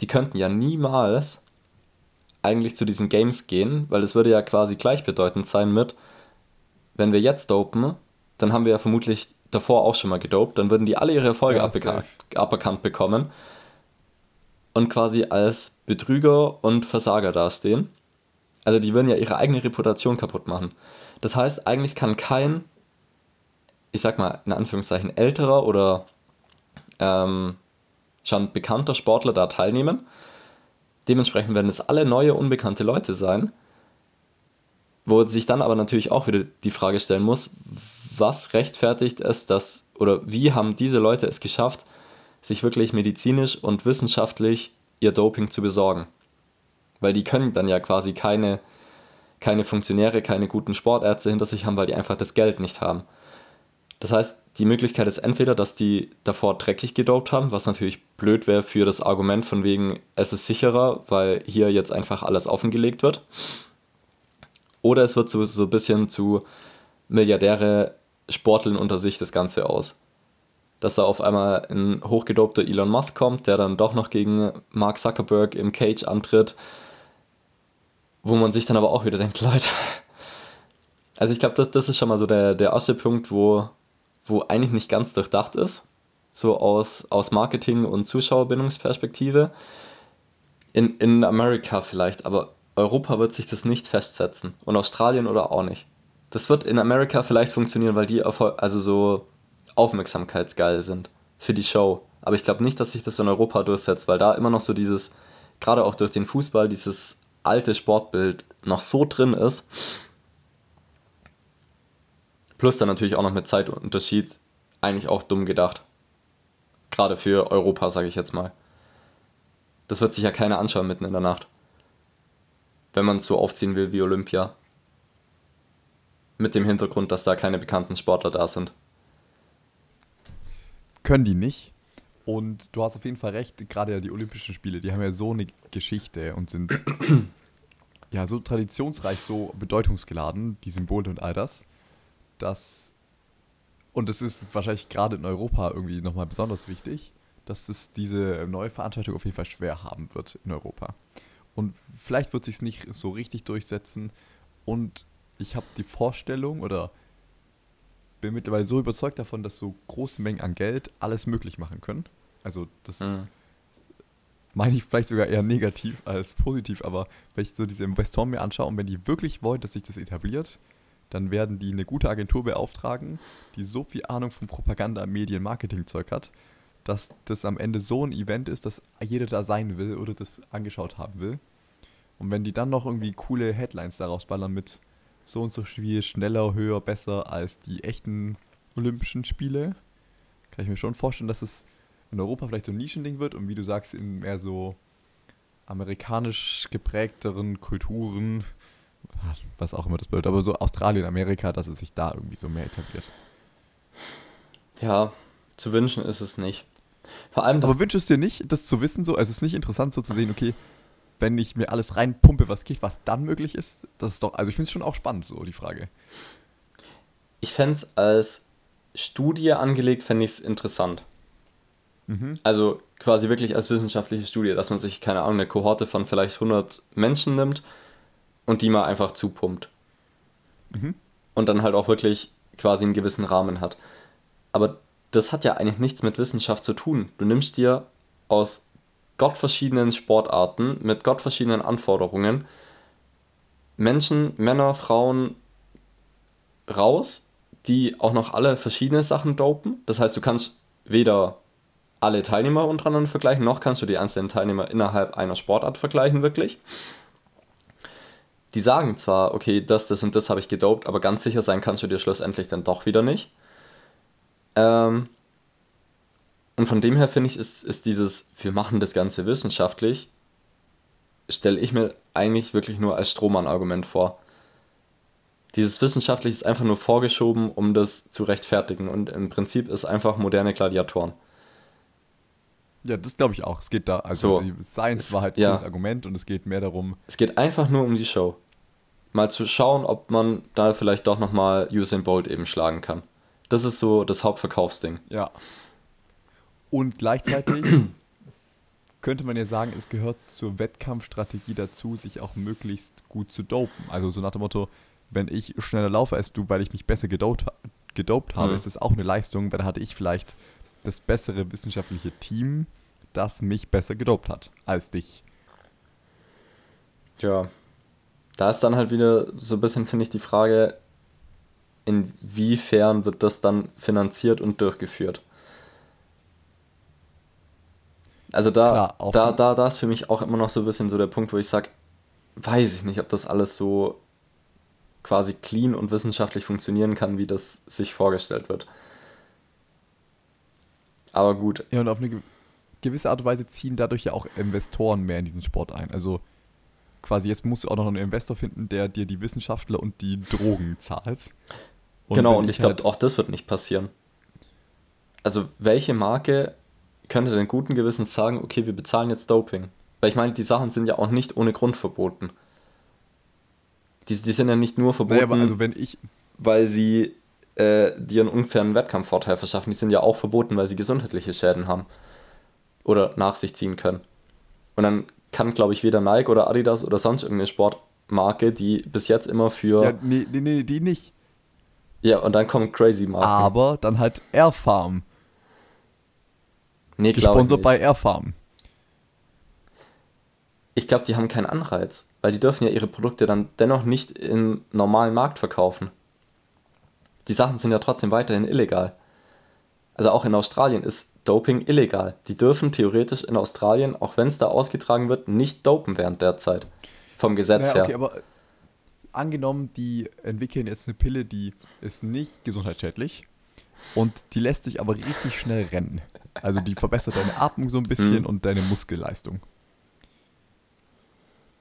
die könnten ja niemals eigentlich zu diesen Games gehen, weil es würde ja quasi gleichbedeutend sein mit, wenn wir jetzt dopen, dann haben wir ja vermutlich davor auch schon mal gedopt, dann würden die alle ihre Erfolge Ja, aberkannt, bekommen. Und quasi als Betrüger und Versager dastehen. Also die würden ja ihre eigene Reputation kaputt machen. Das heißt, eigentlich kann kein, ich sag mal in Anführungszeichen, älterer oder ähm, schon bekannter Sportler da teilnehmen. Dementsprechend werden es alle neue, unbekannte Leute sein. Wo sich dann aber natürlich auch wieder die Frage stellen muss, was rechtfertigt es, dass, oder wie haben diese Leute es geschafft, sich wirklich medizinisch und wissenschaftlich ihr Doping zu besorgen? Weil die können dann ja quasi keine, keine Funktionäre, keine guten Sportärzte hinter sich haben, weil die einfach das Geld nicht haben. Das heißt, die Möglichkeit ist entweder, dass die davor dreckig gedopt haben, was natürlich blöd wäre für das Argument von wegen, es ist sicherer, weil hier jetzt einfach alles offengelegt wird. Oder es wird so, so ein bisschen zu Milliardäre sporteln unter sich das Ganze aus. Dass da auf einmal ein hochgedopter Elon Musk kommt, der dann doch noch gegen Mark Zuckerberg im Cage antritt, wo man sich dann aber auch wieder denkt, Leute. Also ich glaube, das, das ist schon mal so der, der erste Punkt, wo, wo eigentlich nicht ganz durchdacht ist, so aus, aus Marketing- und Zuschauerbindungsperspektive. In, in Amerika vielleicht, aber Europa wird sich das nicht festsetzen und Australien oder auch nicht. Das wird in Amerika vielleicht funktionieren, weil die also so aufmerksamkeitsgeil sind für die Show. Aber ich glaube nicht, dass sich das in Europa durchsetzt, weil da immer noch so dieses, gerade auch durch den Fußball, dieses alte Sportbild noch so drin ist, Plus dann natürlich auch noch mit Zeitunterschied eigentlich auch dumm gedacht. Gerade für Europa, sage ich jetzt mal. Das wird sich ja keiner anschauen mitten in der Nacht. Wenn man es so aufziehen will wie Olympia. Mit dem Hintergrund, dass da keine bekannten Sportler da sind. Können die nicht. Und du hast auf jeden Fall recht, gerade ja die Olympischen Spiele, die haben ja so eine Geschichte und sind ja so traditionsreich, so bedeutungsgeladen, die Symbole und all das dass, und es ist wahrscheinlich gerade in Europa irgendwie nochmal besonders wichtig, dass es diese neue Veranstaltung auf jeden Fall schwer haben wird in Europa. Und vielleicht wird sich nicht so richtig durchsetzen. Und ich habe die Vorstellung oder bin mittlerweile so überzeugt davon, dass so große Mengen an Geld alles möglich machen können. Also das mhm. meine ich vielleicht sogar eher negativ als positiv, aber wenn ich so diese Investoren mir anschaue und wenn die wirklich wollen, dass sich das etabliert, dann werden die eine gute Agentur beauftragen, die so viel Ahnung von Propaganda, Medien, Marketing-Zeug hat, dass das am Ende so ein Event ist, dass jeder da sein will oder das angeschaut haben will. Und wenn die dann noch irgendwie coole Headlines daraus ballern mit so und so viel schneller, höher, besser als die echten Olympischen Spiele, kann ich mir schon vorstellen, dass es in Europa vielleicht so ein Nischending wird und wie du sagst, in mehr so amerikanisch geprägteren Kulturen was auch immer das bedeutet, aber so Australien, Amerika, dass es sich da irgendwie so mehr etabliert. Ja, zu wünschen ist es nicht. Vor allem, aber wünschst du dir nicht, das zu wissen so? Also es ist nicht interessant so zu sehen, okay, wenn ich mir alles reinpumpe, was geht, was dann möglich ist? Das ist doch, also ich finde es schon auch spannend, so die Frage. Ich fände es als Studie angelegt, fände ich es interessant. Mhm. Also quasi wirklich als wissenschaftliche Studie, dass man sich, keine Ahnung, eine Kohorte von vielleicht 100 Menschen nimmt und die mal einfach zupumpt. Mhm. Und dann halt auch wirklich quasi einen gewissen Rahmen hat. Aber das hat ja eigentlich nichts mit Wissenschaft zu tun. Du nimmst dir aus gottverschiedenen Sportarten mit gottverschiedenen Anforderungen Menschen, Männer, Frauen raus, die auch noch alle verschiedene Sachen dopen. Das heißt, du kannst weder alle Teilnehmer untereinander vergleichen, noch kannst du die einzelnen Teilnehmer innerhalb einer Sportart vergleichen, wirklich die sagen zwar, okay, das, das und das habe ich gedopt, aber ganz sicher sein kannst du dir schlussendlich dann doch wieder nicht. Ähm, und von dem her finde ich, ist, ist dieses, wir machen das Ganze wissenschaftlich, stelle ich mir eigentlich wirklich nur als Strohmann-Argument vor. Dieses Wissenschaftliche ist einfach nur vorgeschoben, um das zu rechtfertigen und im Prinzip ist einfach moderne Gladiatoren. Ja, das glaube ich auch. Es geht da, also so, die Science es, war halt ja. das Argument und es geht mehr darum. Es geht einfach nur um die Show mal zu schauen, ob man da vielleicht doch nochmal Usain Bolt eben schlagen kann. Das ist so das Hauptverkaufsding. Ja. Und gleichzeitig könnte man ja sagen, es gehört zur Wettkampfstrategie dazu, sich auch möglichst gut zu dopen. Also so nach dem Motto, wenn ich schneller laufe als du, weil ich mich besser gedopt, gedopt habe, mhm. ist das auch eine Leistung, weil dann hatte ich vielleicht das bessere wissenschaftliche Team, das mich besser gedopt hat als dich. Ja, da ist dann halt wieder so ein bisschen, finde ich, die Frage, inwiefern wird das dann finanziert und durchgeführt? Also da, Klar, da, da, da ist für mich auch immer noch so ein bisschen so der Punkt, wo ich sage, weiß ich nicht, ob das alles so quasi clean und wissenschaftlich funktionieren kann, wie das sich vorgestellt wird. Aber gut. Ja, und auf eine gewisse Art und Weise ziehen dadurch ja auch Investoren mehr in diesen Sport ein. Also quasi jetzt musst du auch noch einen Investor finden, der dir die Wissenschaftler und die Drogen zahlt. Und genau, und ich, ich glaube, halt auch das wird nicht passieren. Also welche Marke könnte denn guten Gewissens sagen, okay, wir bezahlen jetzt Doping? Weil ich meine, die Sachen sind ja auch nicht ohne Grund verboten. Die, die sind ja nicht nur verboten, naja, also wenn ich weil sie äh, dir einen unfairen Wettkampfvorteil verschaffen. Die sind ja auch verboten, weil sie gesundheitliche Schäden haben oder nach sich ziehen können. Und dann kann, glaube ich, weder Nike oder Adidas oder sonst irgendeine Sportmarke, die bis jetzt immer für. Ja, nee, nee, nee, die nicht. Ja, und dann kommen crazy Marken. Aber dann halt Airfarm. Nee, nicht. bei Airfarm. Ich glaube, die haben keinen Anreiz, weil die dürfen ja ihre Produkte dann dennoch nicht im normalen Markt verkaufen. Die Sachen sind ja trotzdem weiterhin illegal. Also auch in Australien ist Doping illegal. Die dürfen theoretisch in Australien, auch wenn es da ausgetragen wird, nicht dopen während der Zeit. Vom Gesetz naja, okay, her. aber angenommen, die entwickeln jetzt eine Pille, die ist nicht gesundheitsschädlich und die lässt dich aber richtig schnell rennen. Also die verbessert deine Atmung so ein bisschen mhm. und deine Muskelleistung.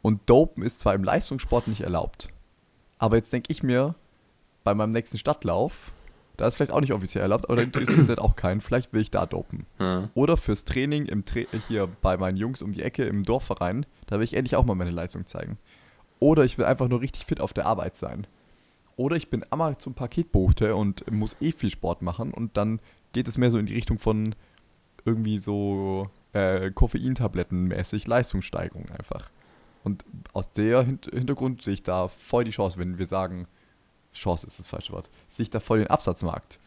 Und Dopen ist zwar im Leistungssport nicht erlaubt, aber jetzt denke ich mir, bei meinem nächsten Stadtlauf, da ist vielleicht auch nicht offiziell erlaubt, aber da interessiert halt auch keinen, vielleicht will ich da dopen. Mhm. Oder fürs Training im Tra hier bei meinen Jungs um die Ecke im Dorfverein, da will ich endlich auch mal meine Leistung zeigen. Oder ich will einfach nur richtig fit auf der Arbeit sein. Oder ich bin Amazon Paketbote und muss eh viel Sport machen und dann geht es mehr so in die Richtung von irgendwie so äh, Koffeintabletten-mäßig Leistungssteigerung einfach. Und aus der Hint Hintergrund sehe ich da voll die Chance, wenn wir sagen, Chance ist das falsche Wort, sehe ich da voll den Absatzmarkt.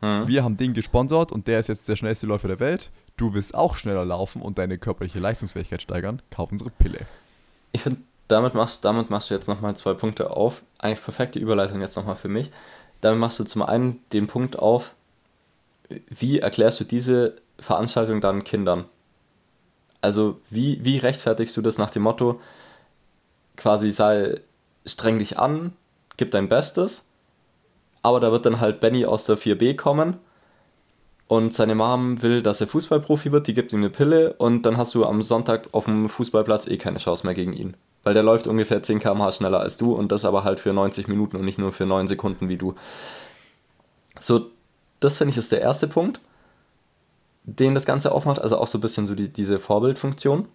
Hm. Wir haben den gesponsert und der ist jetzt der schnellste Läufer der Welt. Du willst auch schneller laufen und deine körperliche Leistungsfähigkeit steigern, kauf unsere Pille. Ich finde, damit machst, damit machst du jetzt nochmal zwei Punkte auf. Eigentlich perfekte Überleitung jetzt nochmal für mich. Damit machst du zum einen den Punkt auf, wie erklärst du diese Veranstaltung dann Kindern? Also wie, wie rechtfertigst du das nach dem Motto, quasi sei streng dich an, gib dein Bestes, aber da wird dann halt Benny aus der 4B kommen und seine Mom will, dass er Fußballprofi wird, die gibt ihm eine Pille und dann hast du am Sonntag auf dem Fußballplatz eh keine Chance mehr gegen ihn. Weil der läuft ungefähr 10 km/h schneller als du und das aber halt für 90 Minuten und nicht nur für 9 Sekunden wie du. So, das finde ich ist der erste Punkt, den das Ganze aufmacht. Also auch so ein bisschen so die, diese Vorbildfunktion,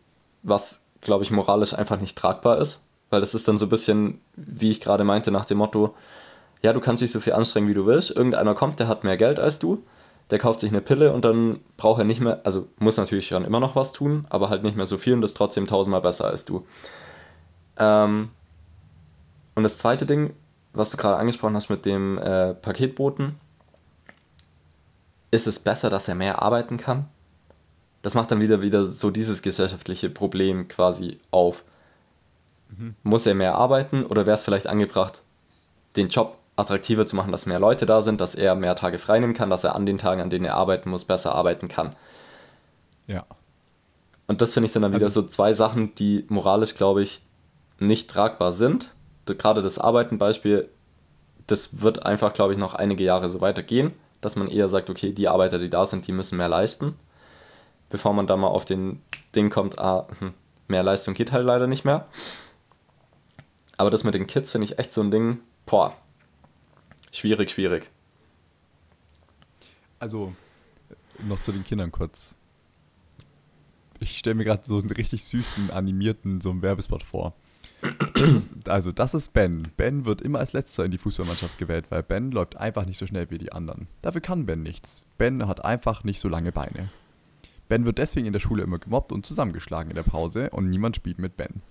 was glaube ich moralisch einfach nicht tragbar ist. Weil das ist dann so ein bisschen, wie ich gerade meinte, nach dem Motto, ja, du kannst dich so viel anstrengen, wie du willst. Irgendeiner kommt, der hat mehr Geld als du, der kauft sich eine Pille und dann braucht er nicht mehr, also muss natürlich schon immer noch was tun, aber halt nicht mehr so viel und ist trotzdem tausendmal besser als du. Ähm, und das zweite Ding, was du gerade angesprochen hast mit dem äh, Paketboten, ist es besser, dass er mehr arbeiten kann? Das macht dann wieder wieder so dieses gesellschaftliche Problem quasi auf. Mhm. Muss er mehr arbeiten oder wäre es vielleicht angebracht, den Job attraktiver zu machen, dass mehr Leute da sind, dass er mehr Tage frei nehmen kann, dass er an den Tagen, an denen er arbeiten muss, besser arbeiten kann. Ja. Und das finde ich sind dann wieder also, so zwei Sachen, die moralisch, glaube ich, nicht tragbar sind. Gerade das Arbeiten-Beispiel, das wird einfach, glaube ich, noch einige Jahre so weitergehen, dass man eher sagt, okay, die Arbeiter, die da sind, die müssen mehr leisten, bevor man da mal auf den Ding kommt, ah, hm, mehr Leistung geht halt leider nicht mehr. Aber das mit den Kids finde ich echt so ein Ding, boah, schwierig, schwierig. Also, noch zu den Kindern kurz. Ich stelle mir gerade so einen richtig süßen, animierten, so einen Werbespot vor. Das ist, also, das ist Ben. Ben wird immer als letzter in die Fußballmannschaft gewählt, weil Ben läuft einfach nicht so schnell wie die anderen. Dafür kann Ben nichts. Ben hat einfach nicht so lange Beine. Ben wird deswegen in der Schule immer gemobbt und zusammengeschlagen in der Pause und niemand spielt mit Ben.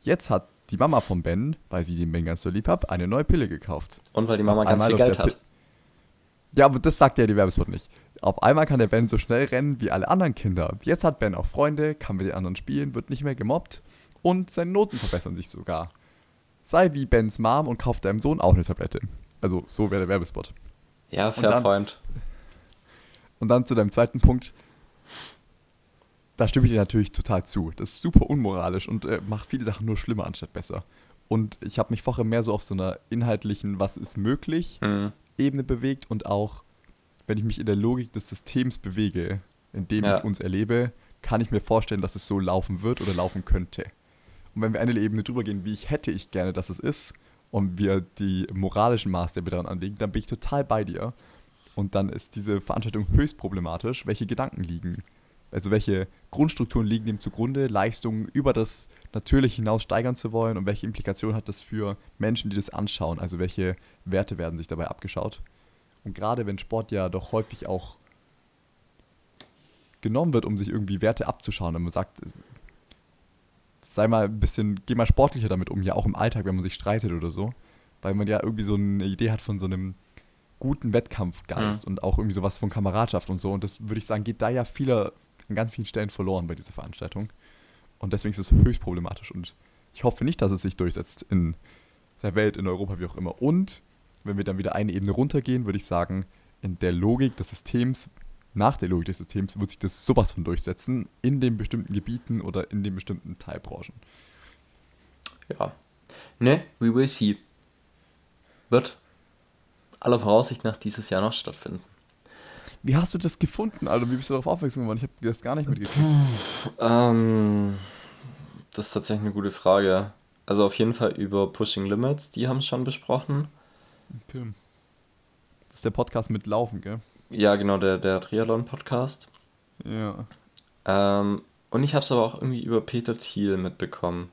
Jetzt hat die Mama von Ben, weil sie den Ben ganz so lieb hat, eine neue Pille gekauft. Und weil die Mama ganz viel Geld hat. Ja, aber das sagt ja die Werbespot nicht. Auf einmal kann der Ben so schnell rennen wie alle anderen Kinder. Jetzt hat Ben auch Freunde, kann mit den anderen spielen, wird nicht mehr gemobbt und seine Noten verbessern sich sogar. Sei wie Bens Mom und kauft deinem Sohn auch eine Tablette. Also, so wäre der Werbespot. Ja, Und fair dann- point. Und dann zu deinem zweiten Punkt. Da stimme ich dir natürlich total zu. Das ist super unmoralisch und äh, macht viele Sachen nur schlimmer anstatt besser. Und ich habe mich vorher mehr so auf so einer inhaltlichen, was ist möglich, Mhm. Ebene bewegt und auch, wenn ich mich in der Logik des Systems bewege, in dem Ja. ich uns erlebe, kann ich mir vorstellen, dass es so laufen wird oder laufen könnte. Und wenn wir eine Ebene drüber gehen, wie ich hätte ich gerne, dass es ist, und wir die moralischen Maßstäbe daran anlegen, dann bin ich total bei dir. Und dann ist diese Veranstaltung höchst problematisch, welche Gedanken liegen. Also welche Grundstrukturen liegen dem zugrunde, Leistungen über das Natürliche hinaus steigern zu wollen und welche Implikationen hat das für Menschen, die das anschauen, also welche Werte werden sich dabei abgeschaut. Und gerade wenn Sport ja doch häufig auch genommen wird, um sich irgendwie Werte abzuschauen, wenn man sagt, sei mal ein bisschen, geh mal sportlicher damit um, ja auch im Alltag, wenn man sich streitet oder so, weil man ja irgendwie so eine Idee hat von so einem guten Wettkampfgeist und auch irgendwie sowas von Kameradschaft und so. Und das würde ich sagen, geht da ja vieler, an ganz vielen Stellen verloren bei dieser Veranstaltung. Und deswegen ist es höchst problematisch. Und ich hoffe nicht, dass es sich durchsetzt in der Welt, in Europa, wie auch immer. Und wenn wir dann wieder eine Ebene runtergehen, würde ich sagen, in der Logik des Systems, nach der Logik des Systems, wird sich das sowas von durchsetzen, in den bestimmten Gebieten oder in den bestimmten Teilbranchen. Ja. Ne, we will see. Wird aller Voraussicht nach dieses Jahr noch stattfinden. Wie hast du das gefunden, Alter? Wie bist du darauf aufmerksam geworden? Ich habe das gar nicht mitgekriegt. Ähm, das ist tatsächlich eine gute Frage. Also auf jeden Fall über Pushing Limits, die haben es schon besprochen. Okay. Das ist der Podcast mit Laufen, gell? Ja, genau, der, der Triathlon-Podcast. Ja. Ähm, und ich habe es aber auch irgendwie über Peter Thiel mitbekommen.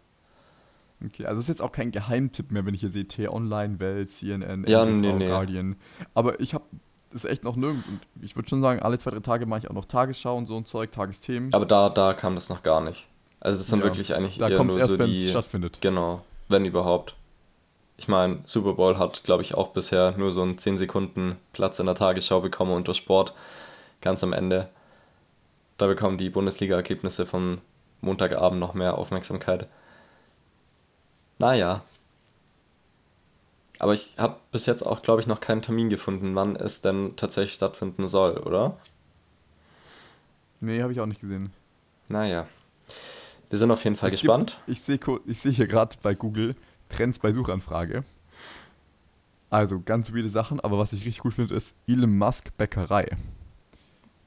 Okay, also ist jetzt auch kein Geheimtipp mehr, wenn ich hier sehe T-Online, Welt, CNN, Ja, NTV, nee, nee. Guardian. Aber ich habe das echt noch nirgends und ich würde schon sagen, alle zwei, drei Tage mache ich auch noch Tagesschau und so ein Zeug, Tagesthemen. Aber da, da kam das noch gar nicht. Also das sind Ja, wirklich eigentlich da eher kommt es nur erst, so wenn es stattfindet. Genau, wenn überhaupt. Ich meine, Super Bowl hat, glaube ich, auch bisher nur so einen 10 Sekunden Platz in der Tagesschau bekommen unter Sport. Ganz am Ende. Da bekommen die Bundesliga-Ergebnisse von Montagabend noch mehr Aufmerksamkeit. Naja. Aber ich habe bis jetzt auch, glaube ich, noch keinen Termin gefunden, wann es denn tatsächlich stattfinden soll, oder? Nee, habe ich auch nicht gesehen. Naja. Wir sind auf jeden Fall Es gespannt. Gibt, ich sehe ich seh hier gerade bei Google Trends bei Suchanfrage. Also ganz weirde Sachen, aber was ich richtig gut finde, ist Elon Musk Bäckerei.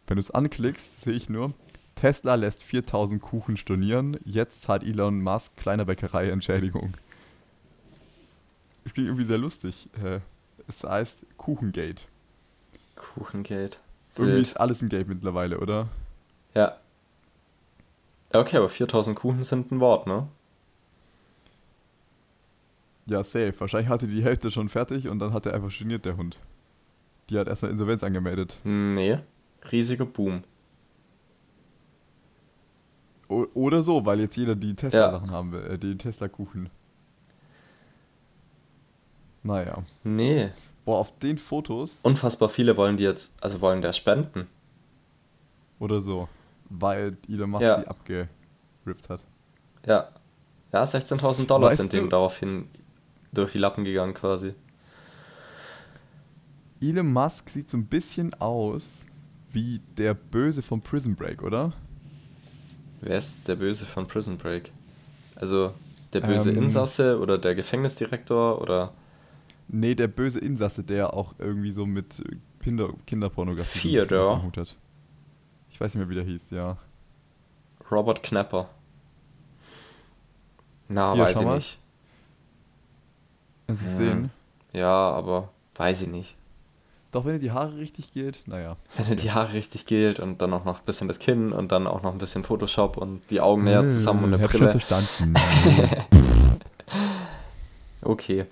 Wenn du es anklickst, sehe ich nur, Tesla lässt 4000 Kuchen stornieren, jetzt zahlt Elon Musk kleiner Bäckerei Entschädigung. Es klingt irgendwie sehr lustig. Es heißt Kuchengate. Kuchengate. Irgendwie ist alles ein Gate mittlerweile, oder? Ja. Ja, Okay, aber 4000 Kuchen sind ein Wort, ne? Ja, safe. Wahrscheinlich hatte die Hälfte schon fertig und dann hat er einfach storniert, der Hund. Die hat erstmal Insolvenz angemeldet. Nee. Riesiger Boom. O oder so, weil jetzt jeder die Tesla-Sachen haben will, äh, die Tesla-Kuchen. Naja. Nee. Boah, auf den Fotos Unfassbar viele wollen die jetzt, also wollen der spenden. oder so, weil Elon Musk Ja. die abgerippt hat. Ja. Ja, 16.000 Dollar Weißt sind dem daraufhin durch die Lappen gegangen quasi. Elon Musk sieht so ein bisschen aus wie der Böse von Prison Break, oder? Wer ist der Böse von Prison Break? Also der böse Ähm. Insasse oder der Gefängnisdirektor oder Nee, der böse Insasse, der auch irgendwie so mit Kinder Kinderpornografie so Theodore. am Hut hat. Ich weiß nicht mehr, wie der hieß, ja. Robert Knapper? Na, Hier, weiß ich mal. nicht. Es Ja. sehen? Ja, aber weiß ich nicht. Doch, wenn dir die Haare richtig geht, naja. Wenn dir die Haare richtig gilt und dann auch noch ein bisschen das Kinn und dann auch noch ein bisschen Photoshop und die Augen näher zusammen und eine Äh, Hab schon verstanden. Okay.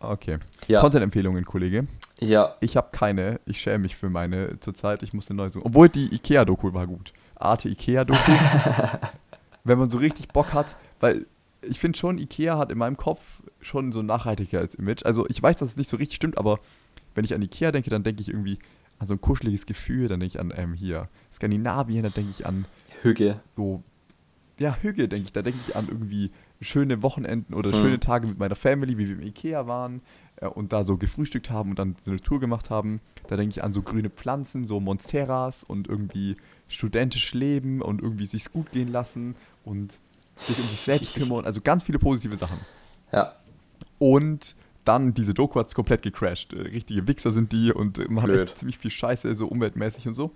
okay. Ja, Content-Empfehlungen, Kollege. ja, Ich habe keine. Ich schäme mich für meine zurzeit. Ich muss eine neue suchen. Obwohl die Ikea-Doku war gut. Arte Ikea-Doku. Wenn man so richtig Bock hat, weil ich finde schon, Ikea hat in meinem Kopf schon so ein Nachhaltigkeitsimage. Also ich weiß, dass es nicht so richtig stimmt, aber wenn ich an Ikea denke, dann denke ich irgendwie an so ein kuscheliges Gefühl, dann denke ich an ähm, hier Skandinavien, dann denke ich an Hüge. so, ja, Hüge, denke ich. Da denke ich an irgendwie schöne Wochenenden oder Mhm. schöne Tage mit meiner Family, wie wir im Ikea waren äh, und da so gefrühstückt haben und dann so eine Tour gemacht haben. Da denke ich an so grüne Pflanzen, so Monsteras und irgendwie studentisch leben und irgendwie sich's gut gehen lassen und sich um sich selbst kümmern. Also ganz viele positive Sachen. Ja, Und dann diese Doku hat's komplett gecrashed. Äh, Richtige Wichser sind die und äh, machen Blöd. echt ziemlich viel Scheiße, so umweltmäßig und so.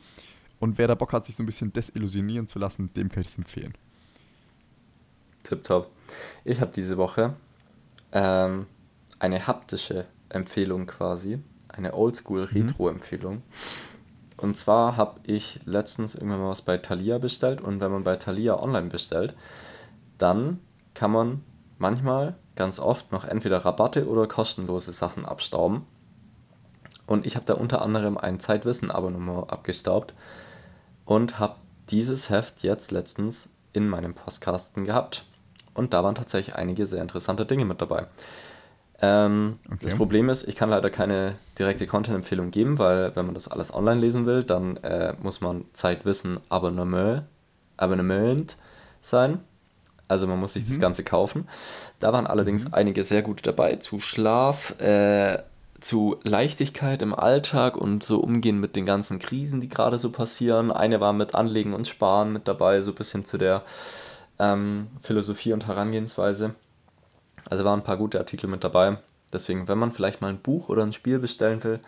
Und wer da Bock hat, sich so ein bisschen desillusionieren zu lassen, dem kann ich es empfehlen. tipptopp. Ich habe diese Woche ähm, eine haptische Empfehlung quasi, eine Mhm. Oldschool-Retro-Empfehlung. Und zwar habe ich letztens irgendwann mal was bei Thalia bestellt und wenn man bei Thalia online bestellt, dann kann man manchmal, ganz oft noch entweder Rabatte oder kostenlose Sachen abstauben. Und ich habe da unter anderem ein Zeitwissen-Abonnement abgestaubt und habe dieses Heft jetzt letztens in meinem Postkasten gehabt. Und da waren tatsächlich einige sehr interessante Dinge mit dabei. Ähm, Okay. Das Problem ist, ich kann leider keine direkte Content-Empfehlung geben, weil wenn man das alles online lesen will, dann äh, muss man Zeitwissen Abonnement, Abonnement sein. Also man muss sich das Mhm. Ganze kaufen. Da waren allerdings Mhm. einige sehr gute dabei zu Schlaf, äh, zu Leichtigkeit im Alltag und so umgehen mit den ganzen Krisen, die gerade so passieren. Eine war mit Anlegen und Sparen mit dabei, so ein bisschen zu der ähm, Philosophie und Herangehensweise. Also waren ein paar gute Artikel mit dabei. Deswegen, wenn man vielleicht mal ein Buch oder ein Spiel bestellen will,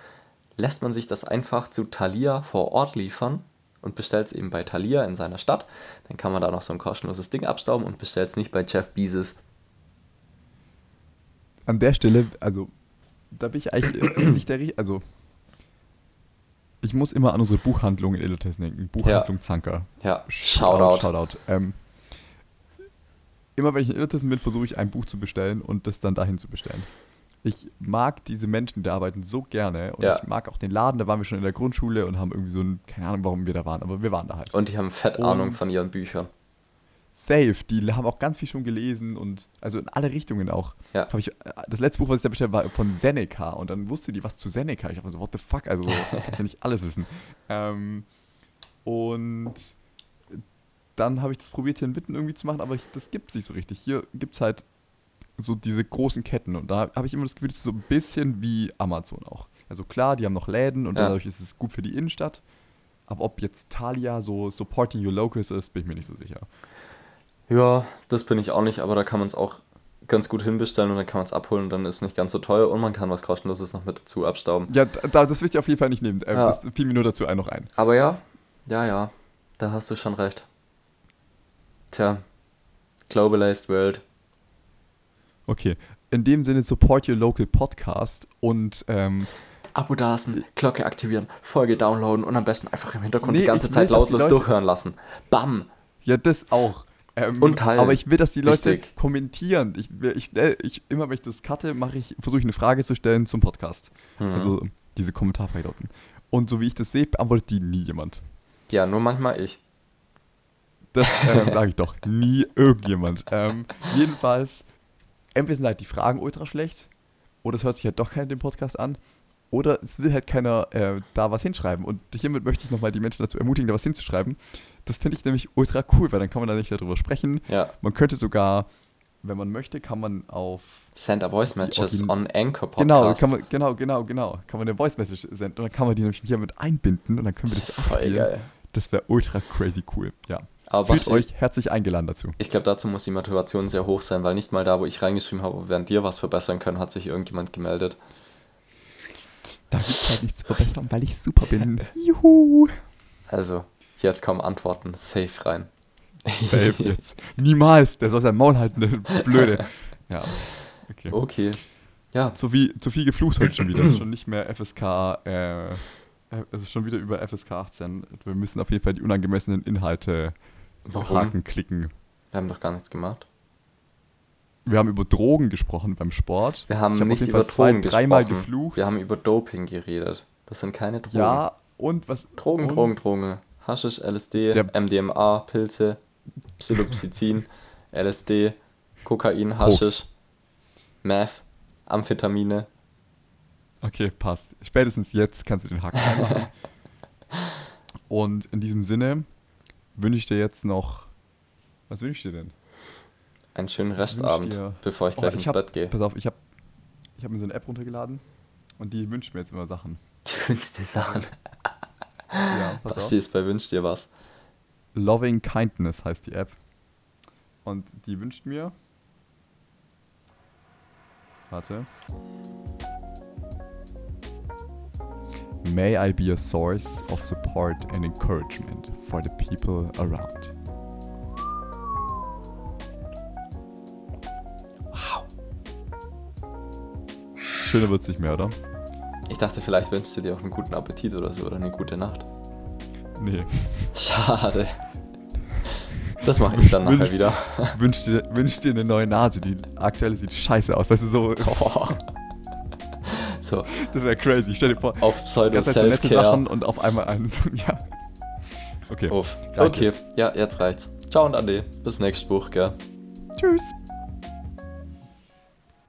lässt man sich das einfach zu Thalia vor Ort liefern und bestellt es eben bei Thalia in seiner Stadt. Dann kann man da noch so ein kostenloses Ding abstauben und bestellt es nicht bei Jeff Bezos. An der Stelle, also, da bin ich eigentlich nicht der Rie- Also, ich muss immer an unsere Buchhandlung in Illertes denken. Buchhandlung Zanker. Ja, Shoutout. Shoutout. Ähm, immer wenn ich in Illertissen bin, versuche ich ein Buch zu bestellen und das dann dahin zu bestellen. Ich mag diese Menschen, die da arbeiten, so gerne und Ja. ich mag auch den Laden. Da waren wir schon in der Grundschule und haben irgendwie so ein, keine Ahnung, warum wir da waren, aber wir waren da halt. Und die haben fett Ahnung Und- von ihren Büchern. Safe, die haben auch ganz viel schon gelesen und also in alle Richtungen auch. Ja. Ich, äh, das letzte Buch, was ich da bestellt habe, war von Seneca und dann wusste die was zu Seneca. Ich dachte so, what the fuck, also kannst ja nicht alles wissen. Ähm, und dann habe ich das probiert, hier in Witten irgendwie zu machen, aber ich, das gibt es nicht so richtig. Hier gibt es halt so diese großen Ketten und da habe ich immer das Gefühl, das ist so ein bisschen wie Amazon auch. Also klar, die haben noch Läden und Ja. dadurch ist es gut für die Innenstadt. Aber ob jetzt Thalia so supporting your locals ist, bin ich mir nicht so sicher. Ja, das bin ich auch nicht, aber da kann man es auch ganz gut hinbestellen und dann kann man es abholen und dann ist es nicht ganz so teuer und man kann was kostenloses noch mit dazu abstauben. Ja, da, das will ich auf jeden Fall nicht nehmen. Ähm, Ja. Das fiel mir nur dazu ein noch ein. Aber ja, ja, ja, da hast du schon recht. Tja, Globalized World. Okay. In dem Sinne, support your local podcast und ähm, Abo dalassen, Glocke aktivieren, Folge downloaden und am besten einfach im Hintergrund Nee, die ganze will, Zeit die lautlos Leute- durchhören lassen. Bam! ja, das auch. Ähm, Und teilen. Aber ich will, dass die Leute Wichtig. kommentieren. Ich, will- ich, stell- ich, immer wenn ich das cutte, mache ich, versuche ich eine Frage zu stellen zum Podcast. Mhm. Also diese Kommentarfrage dort. Und so wie ich das sehe, beantwortet die nie jemand. ja, nur manchmal ich. Das ähm, sage ich doch. Nie irgendjemand. Ähm, jedenfalls, entweder sind halt die Fragen ultra schlecht, oder es hört sich halt doch keiner den Podcast an, oder es will halt keiner äh, da was hinschreiben. Und hiermit möchte ich nochmal die Menschen dazu ermutigen, da was hinzuschreiben. Das finde ich nämlich ultra cool, weil dann kann man da nicht darüber sprechen. Ja. Man könnte sogar, wenn man möchte, kann man auf. Send a Voice Die Matches on Anchor Podcast. Genau, kann man, genau, genau, genau. Kann man eine Voice Message senden und dann kann man die nämlich hier mit einbinden und dann können wir das Voll abspielen. geil. Das wäre ultra crazy cool. Ja. Aber Fühlt Basti, euch herzlich eingeladen dazu. ich glaube, dazu muss die Motivation sehr hoch sein, weil nicht mal da, wo ich reingeschrieben habe, ob wir an dir was verbessern können, hat sich irgendjemand gemeldet. Da gibt es halt nichts zu verbessern, weil ich super bin. Juhu! Also, jetzt kommen Antworten safe rein. Safe jetzt. Niemals! Der soll sein Maul halten, der Blöde. Ja. Okay. Okay. Ja, Zu, viel, zu viel geflucht heute schon wieder. Das ist schon nicht mehr FSK, äh, es ist schon wieder über FSK 18. Wir müssen auf jeden Fall die unangemessenen Inhalte warum? Haken klicken. Wir haben doch gar nichts gemacht. Wir haben über Drogen gesprochen beim Sport. Wir haben Ich nicht über Fall zwei, Drogen dreimal geflucht. Wir haben über Doping geredet. Das sind keine Drogen. Ja, und was. Drogen, und, Drogen, Drogen. Haschisch, LSD, Der- MDMA, Pilze, Psilocybin, LSD, Kokain, Haschisch, Meth, Amphetamine. Okay, passt. Spätestens jetzt kannst du den Haken reinmachen. Und in diesem Sinne wünsche ich dir jetzt noch. Was wünsche ich dir denn? Einen schönen Restabend, dir- bevor ich Oh, gleich ich ins hab- Bett gehe. Pass auf, ich habe ich hab mir so eine App runtergeladen und die wünscht mir jetzt immer Sachen. Du wünschst dir Sachen. Ja, pass Basti ist bei Wünsch dir was. Loving Kindness heißt die App. Und die wünscht mir. Warte. May I be a source of support and encouragement for the people around. Wow. Schöner wird's nicht mehr, oder? Ich dachte, vielleicht wünschst du dir auch einen guten Appetit oder so oder eine gute Nacht. Nee. Schade. Das mache ich dann nachher Wünsch- wieder. Wünsch dir, wünsch dir eine neue Nase, die aktuell sieht scheiße aus. Weißt du, so. Oh. So, Das wäre crazy. Stell dir vor, auf die ganze Zeit so nette. Sachen und auf einmal einen. So, ja. Okay. Uff. Okay, jetzt. ja, jetzt reicht's. Ciao und Ade. Bis nächstes Buch, gell? Tschüss.